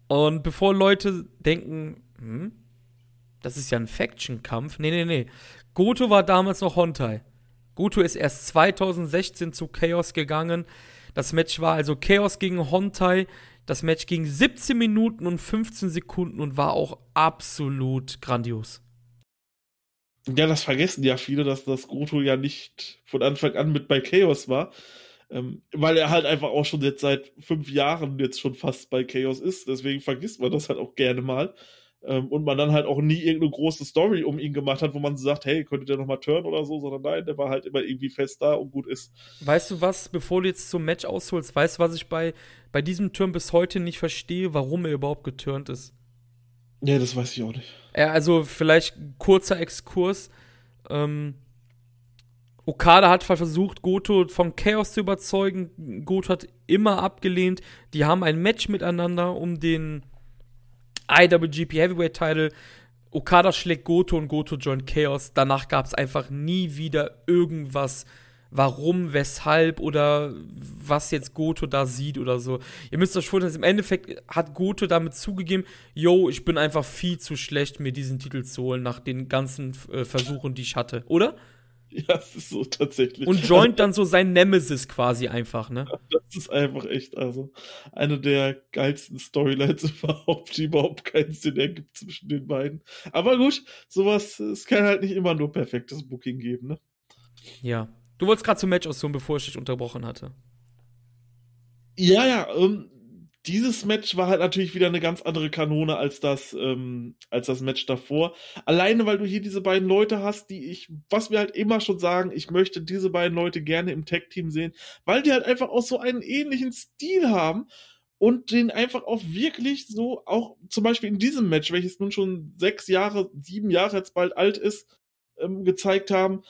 Und bevor Leute denken, hm, das ist ja ein Faction-Kampf. Nee, nee, nee. Goto war damals noch Hontai. Goto ist erst 2016 zu Chaos gegangen. Das Match war also Chaos gegen Hontai. Das Match ging 17 Minuten und 15 Sekunden und war auch absolut grandios. Ja, das vergessen ja viele, dass das Goto ja nicht von Anfang an mit bei Chaos war. Ähm, weil er halt einfach auch schon jetzt seit fünf Jahren jetzt schon fast bei Chaos ist. Deswegen vergisst man das halt auch gerne mal. Ähm, und man dann halt auch nie irgendeine große Story um ihn gemacht hat, wo man sagt, hey, könnte der nochmal turnen oder so, sondern nein, der war halt immer irgendwie fest da und gut ist. Weißt du was, bevor du jetzt zum Match ausholst, weißt du, was ich bei, bei diesem Turn bis heute nicht verstehe, warum er überhaupt geturnt ist? Ja, das weiß ich auch nicht. Ja, also vielleicht kurzer Exkurs. Ähm, Okada hat versucht, Goto von Chaos zu überzeugen. Goto hat immer abgelehnt. Die haben ein Match miteinander um den IWGP Heavyweight Title. Okada schlägt Goto und Goto joint Chaos. Danach gab es einfach nie wieder irgendwas warum, weshalb oder was jetzt Goto da sieht oder so. Ihr müsst euch vorstellen, im Endeffekt hat Goto damit zugegeben, yo, ich bin einfach viel zu schlecht, mir diesen Titel zu holen nach den ganzen äh, Versuchen, die ich hatte, oder? Ja, das ist so tatsächlich. Und joint dann so sein Nemesis quasi einfach, ne? Das ist einfach echt, also eine der geilsten Storylines überhaupt, die überhaupt keinen Sinn ergibt zwischen den beiden. Aber gut, sowas, es kann halt nicht immer nur perfektes Booking geben, ne? Ja, Du wolltest gerade zum Match aussuchen, bevor ich dich unterbrochen hatte. Ja, ja, ähm, dieses Match war halt natürlich wieder eine ganz andere Kanone als das, ähm, als das Match davor. Alleine, weil du hier diese beiden Leute hast, die ich, was wir halt immer schon sagen, ich möchte diese beiden Leute gerne im Tag-Team sehen, weil die halt einfach auch so einen ähnlichen Stil haben und den einfach auch wirklich so, auch zum Beispiel in diesem Match, welches nun schon sechs Jahre, sieben Jahre jetzt bald alt ist, ähm, gezeigt haben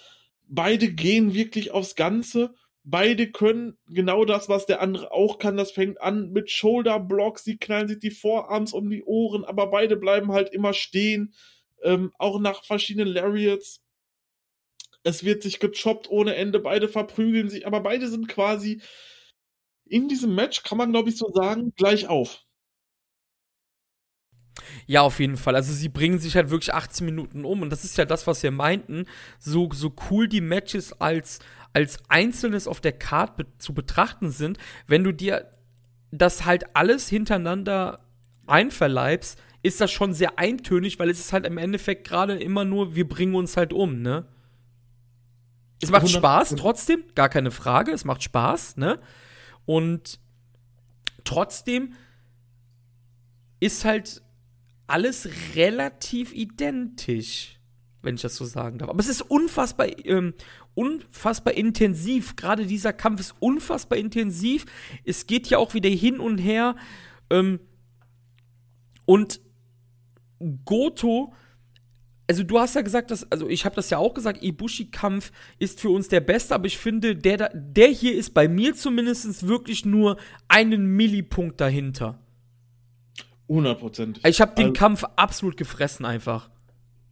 beide gehen wirklich aufs Ganze. Beide können genau das, was der andere auch kann. Das fängt an mit Shoulder-Blocks. Sie knallen sich die Vorarms um die Ohren, aber beide bleiben halt immer stehen. Ähm, auch nach verschiedenen Lariats. Es wird sich gechoppt ohne Ende. Beide verprügeln sich, aber beide sind quasi in diesem Match, kann man glaube ich so sagen, gleich auf. Ja, auf jeden Fall. Also sie bringen sich halt wirklich 18 Minuten um und das ist ja das, was wir meinten. So, so cool die Matches als, als Einzelnes auf der Card be zu betrachten sind, wenn du dir das halt alles hintereinander einverleibst, ist das schon sehr eintönig, weil es ist halt im Endeffekt gerade immer nur, wir bringen uns halt um, ne? Es macht Spaß trotzdem, gar keine Frage, es macht Spaß, ne? Und trotzdem ist halt alles relativ identisch, wenn ich das so sagen darf. Aber es ist unfassbar, ähm, unfassbar intensiv. Gerade dieser Kampf ist unfassbar intensiv. Es geht ja auch wieder hin und her. Ähm, und Goto, also du hast ja gesagt, dass, also ich habe das ja auch gesagt, Ibushi-Kampf ist für uns der beste, aber ich finde, der, der hier ist bei mir zumindest wirklich nur einen Millipunkt dahinter. Hundertprozentig. Ich habe den also, Kampf absolut gefressen einfach.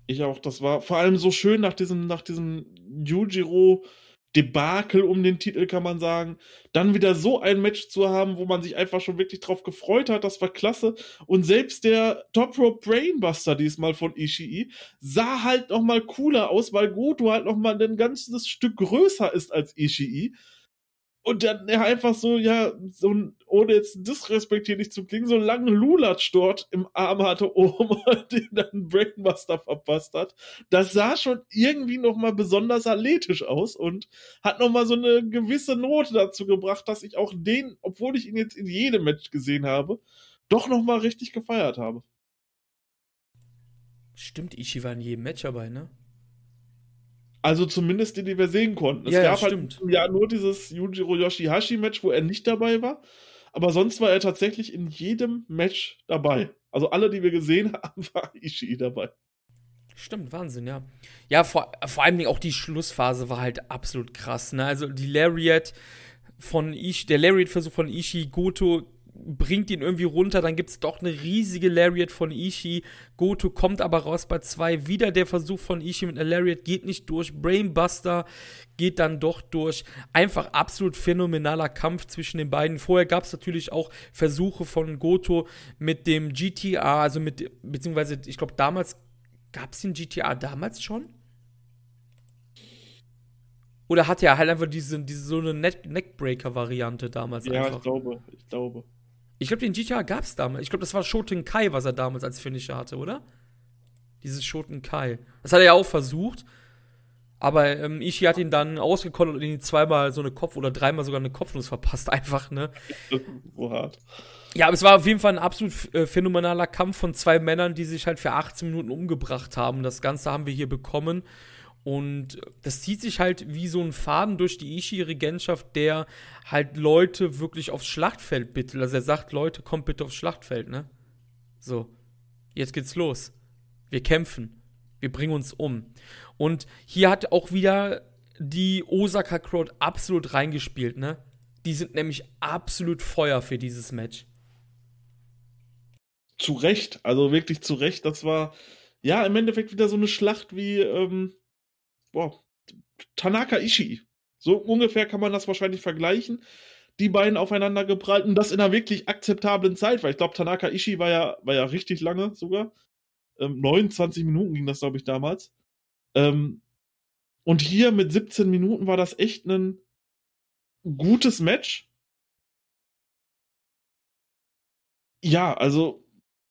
Ich auch. Das war vor allem so schön nach diesem, nach diesem Yujiro Debakel um den Titel, kann man sagen. Dann wieder so ein Match zu haben, wo man sich einfach schon wirklich drauf gefreut hat, das war klasse. Und selbst der Top Rope Brainbuster diesmal von Ishii sah halt noch mal cooler aus, weil Goto halt noch mal ein ganzes Stück größer ist als Ishii und dann einfach so, ja, so ein, ohne jetzt disrespektierlich zu klingen, so einen langen Lulatsch dort im Arm hatte oben, den dann Brainbuster verpasst hat. Das sah schon irgendwie nochmal besonders athletisch aus und hat nochmal so eine gewisse Note dazu gebracht, dass ich auch den, obwohl ich ihn jetzt in jedem Match gesehen habe, doch nochmal richtig gefeiert habe. Stimmt, Ishi war in jedem Match dabei, ne? Also zumindest die, die wir sehen konnten. Es ja, gab ja, halt ja nur dieses Yujiro Yoshihashi-Match, wo er nicht dabei war. Aber sonst war er tatsächlich in jedem Match dabei. Also alle, die wir gesehen haben, war Ishii dabei. Stimmt, Wahnsinn, ja. Ja, vor, vor allem auch die Schlussphase war halt absolut krass. Ne? Also die Lariat von Ishii, der Lariat-Versuch von Ishii, Goto bringt ihn irgendwie runter, dann gibt es doch eine riesige Lariat von Ishii. Goto kommt aber raus bei zwei. Wieder der Versuch von Ishii mit einer Lariat geht nicht durch. Brainbuster geht dann doch durch. Einfach absolut phänomenaler Kampf zwischen den beiden. Vorher gab es natürlich auch Versuche von Goto mit dem GTA, also mit, beziehungsweise ich glaube damals, gab es den GTA damals schon? Oder hatte er halt einfach diese, diese so eine Neckbreaker-Variante damals ja, einfach? ich glaube, ich glaube. Ich glaube, den GTA gab es damals. Ich glaube, das war Shoten Kai, was er damals als Finisher hatte, oder? Dieses Shoten Kai. Das hat er ja auch versucht. Aber ähm, Ishii hat ihn dann ausgekontert und ihn zweimal so eine Kopf- oder dreimal sogar eine Kopfnuss verpasst, einfach, ne? so hart. Ja, aber es war auf jeden Fall ein absolut äh, phänomenaler Kampf von zwei Männern, die sich halt für 18 Minuten umgebracht haben. Das Ganze haben wir hier bekommen. Und das zieht sich halt wie so ein Faden durch die Ishii-Regentschaft, der halt Leute wirklich aufs Schlachtfeld bittet. Also er sagt, Leute, kommt bitte aufs Schlachtfeld, ne? So, jetzt geht's los. Wir kämpfen. Wir bringen uns um. Und hier hat auch wieder die Osaka Crowd absolut reingespielt, ne? Die sind nämlich absolut Feuer für dieses Match. Zu Recht, also wirklich zu Recht. Das war ja im Endeffekt wieder so eine Schlacht wie ähm, boah, Tanaka Ishii. So ungefähr kann man das wahrscheinlich vergleichen. Die beiden aufeinander geprallt und das in einer wirklich akzeptablen Zeit, weil ich glaube, Tanaka Ishii war ja, war ja richtig lange sogar. Ähm, 29 Minuten ging das, glaube ich, damals. Ähm, und hier mit 17 Minuten war das echt ein gutes Match. Ja, also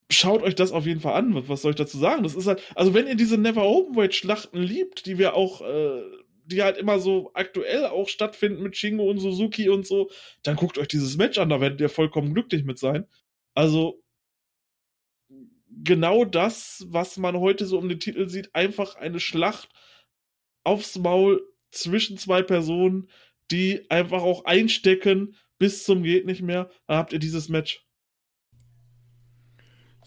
schaut euch das auf jeden Fall an. Was soll ich dazu sagen? Das ist halt, also wenn ihr diese Never Openweight Schlachten liebt, die wir auch, äh, die halt immer so aktuell auch stattfinden mit Shingo und Suzuki und so, dann guckt euch dieses Match an, da werdet ihr vollkommen glücklich mit sein. Also genau das, was man heute so um den Titel sieht, einfach eine Schlacht aufs Maul zwischen zwei Personen, die einfach auch einstecken bis zum geht nicht mehr. Dann habt ihr dieses Match.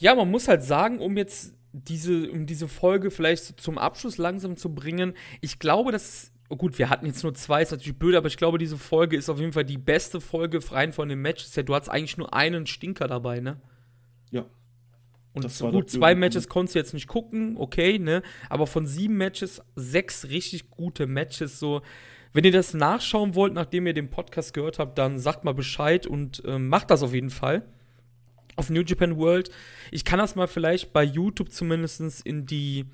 Ja, man muss halt sagen, um jetzt diese, um diese Folge vielleicht zum Abschluss langsam zu bringen, ich glaube, dass oh gut, wir hatten jetzt nur zwei, ist natürlich blöd, aber ich glaube, diese Folge ist auf jeden Fall die beste Folge rein von dem Match. Du hattest eigentlich nur einen Stinker dabei, ne? Ja. Und so gut, zwei Matches konntest du jetzt nicht gucken, okay, ne? Aber von sieben Matches, sechs richtig gute Matches, so. Wenn ihr das nachschauen wollt, nachdem ihr den Podcast gehört habt, dann sagt mal Bescheid und äh, macht das auf jeden Fall auf New Japan World. Ich kann das mal vielleicht bei YouTube zumindest in die.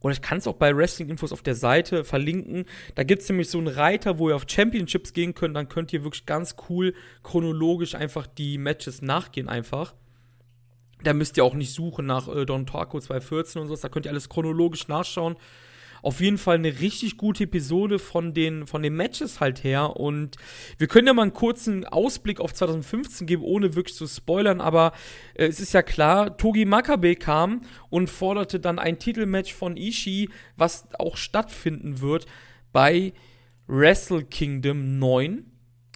Oder ich kann es auch bei Wrestling Infos auf der Seite verlinken. Da gibt es nämlich so einen Reiter, wo ihr auf Championships gehen könnt. Dann könnt ihr wirklich ganz cool chronologisch einfach die Matches nachgehen, einfach. Da müsst ihr auch nicht suchen nach äh, Don Taco 214 und so. Da könnt ihr alles chronologisch nachschauen auf jeden Fall eine richtig gute Episode von den, von den Matches halt her. Und wir können ja mal einen kurzen Ausblick auf 2015 geben, ohne wirklich zu spoilern. Aber äh, es ist ja klar, Togi Makabe kam und forderte dann ein Titelmatch von Ishii, was auch stattfinden wird bei Wrestle Kingdom 9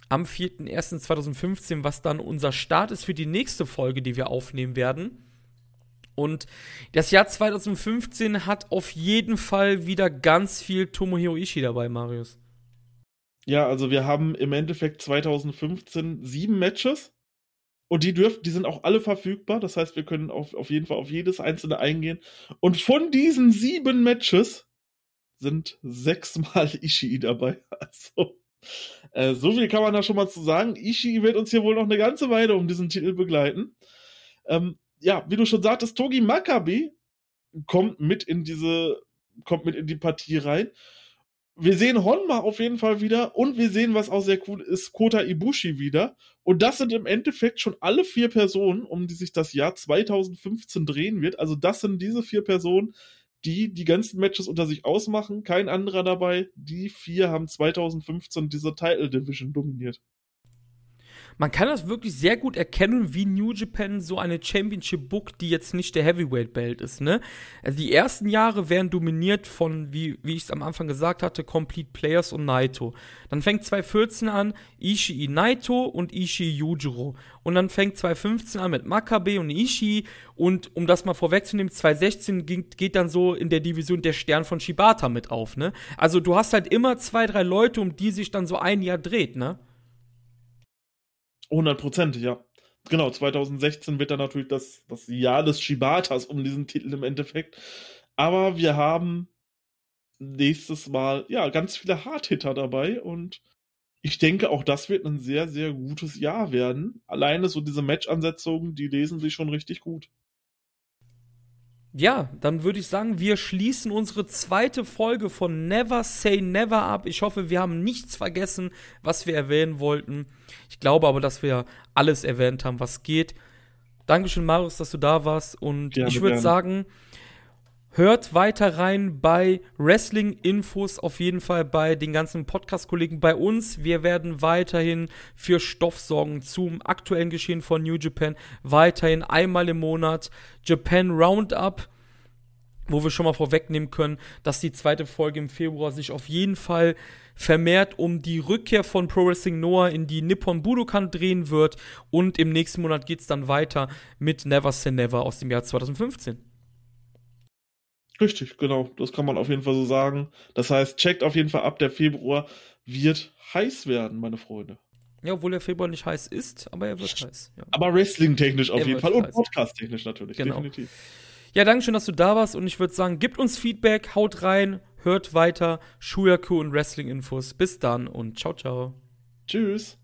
am 4.1.2015, was dann unser Start ist für die nächste Folge, die wir aufnehmen werden. Und das Jahr 2015 hat auf jeden Fall wieder ganz viel Tomohiro Ishii dabei, Marius. Ja, also wir haben im Endeffekt 2015 sieben Matches. Und die dürfen, die sind auch alle verfügbar. Das heißt, wir können auf, auf jeden Fall auf jedes einzelne eingehen. Und von diesen sieben Matches sind sechsmal Ishii dabei. Also, äh, so viel kann man da schon mal zu sagen. Ishii wird uns hier wohl noch eine ganze Weile um diesen Titel begleiten. Ähm, ja, wie du schon sagtest, Togi Makabe kommt mit in diese, kommt mit in die Partie rein. Wir sehen Honma auf jeden Fall wieder und wir sehen, was auch sehr cool ist, Kota Ibushi wieder. Und das sind im Endeffekt schon alle vier Personen, um die sich das Jahr 2015 drehen wird. Also das sind diese vier Personen, die die ganzen Matches unter sich ausmachen. Kein anderer dabei. Die vier haben 2015 diese Title Division dominiert man kann das wirklich sehr gut erkennen, wie New Japan so eine Championship Book, die jetzt nicht der Heavyweight Belt ist, ne? Also die ersten Jahre werden dominiert von, wie, wie ich es am Anfang gesagt hatte, Complete Players und Naito. Dann fängt 2014 an Ishii Naito und Ishii Yujiro. Und dann fängt 2015 an mit Makabe und Ishii. Und um das mal vorwegzunehmen, 2016 ging, geht dann so in der Division der Stern von Shibata mit auf, ne? Also du hast halt immer zwei, drei Leute, um die sich dann so ein Jahr dreht, ne? Hundertprozentig, ja. Genau, 2016 wird dann natürlich das, das Jahr des Shibatas um diesen Titel im Endeffekt. Aber wir haben nächstes Mal, ja, ganz viele Hardhitter dabei und ich denke, auch das wird ein sehr, sehr gutes Jahr werden. Alleine so diese Match-Ansetzungen, die lesen sich schon richtig gut. Ja, dann würde ich sagen, wir schließen unsere zweite Folge von Never Say Never ab. Ich hoffe, wir haben nichts vergessen, was wir erwähnen wollten. Ich glaube aber, dass wir alles erwähnt haben, was geht. Dankeschön, Marius, dass du da warst. Und gerne, ich würde sagen, hört weiter rein bei Wrestling-Infos, auf jeden Fall bei den ganzen Podcast-Kollegen bei uns. Wir werden weiterhin für Stoff sorgen zum aktuellen Geschehen von New Japan. Weiterhin einmal im Monat Japan Roundup wo wir schon mal vorwegnehmen können, dass die zweite Folge im Februar sich auf jeden Fall vermehrt um die Rückkehr von Pro Wrestling Noah in die Nippon Budokan drehen wird und im nächsten Monat geht es dann weiter mit Never Say Never aus dem Jahr 2015. Richtig, genau. Das kann man auf jeden Fall so sagen. Das heißt, checkt auf jeden Fall ab, der Februar wird heiß werden, meine Freunde. Ja, obwohl der Februar nicht heiß ist, aber er wird heiß. Ja. Aber Wrestling-technisch auf er jeden Fall und Podcast-technisch natürlich, genau. definitiv. Ja, danke schön, dass du da warst und ich würde sagen, gebt uns Feedback, haut rein, hört weiter, Shuyaku und Wrestling-Infos. Bis dann und ciao, ciao. Tschüss.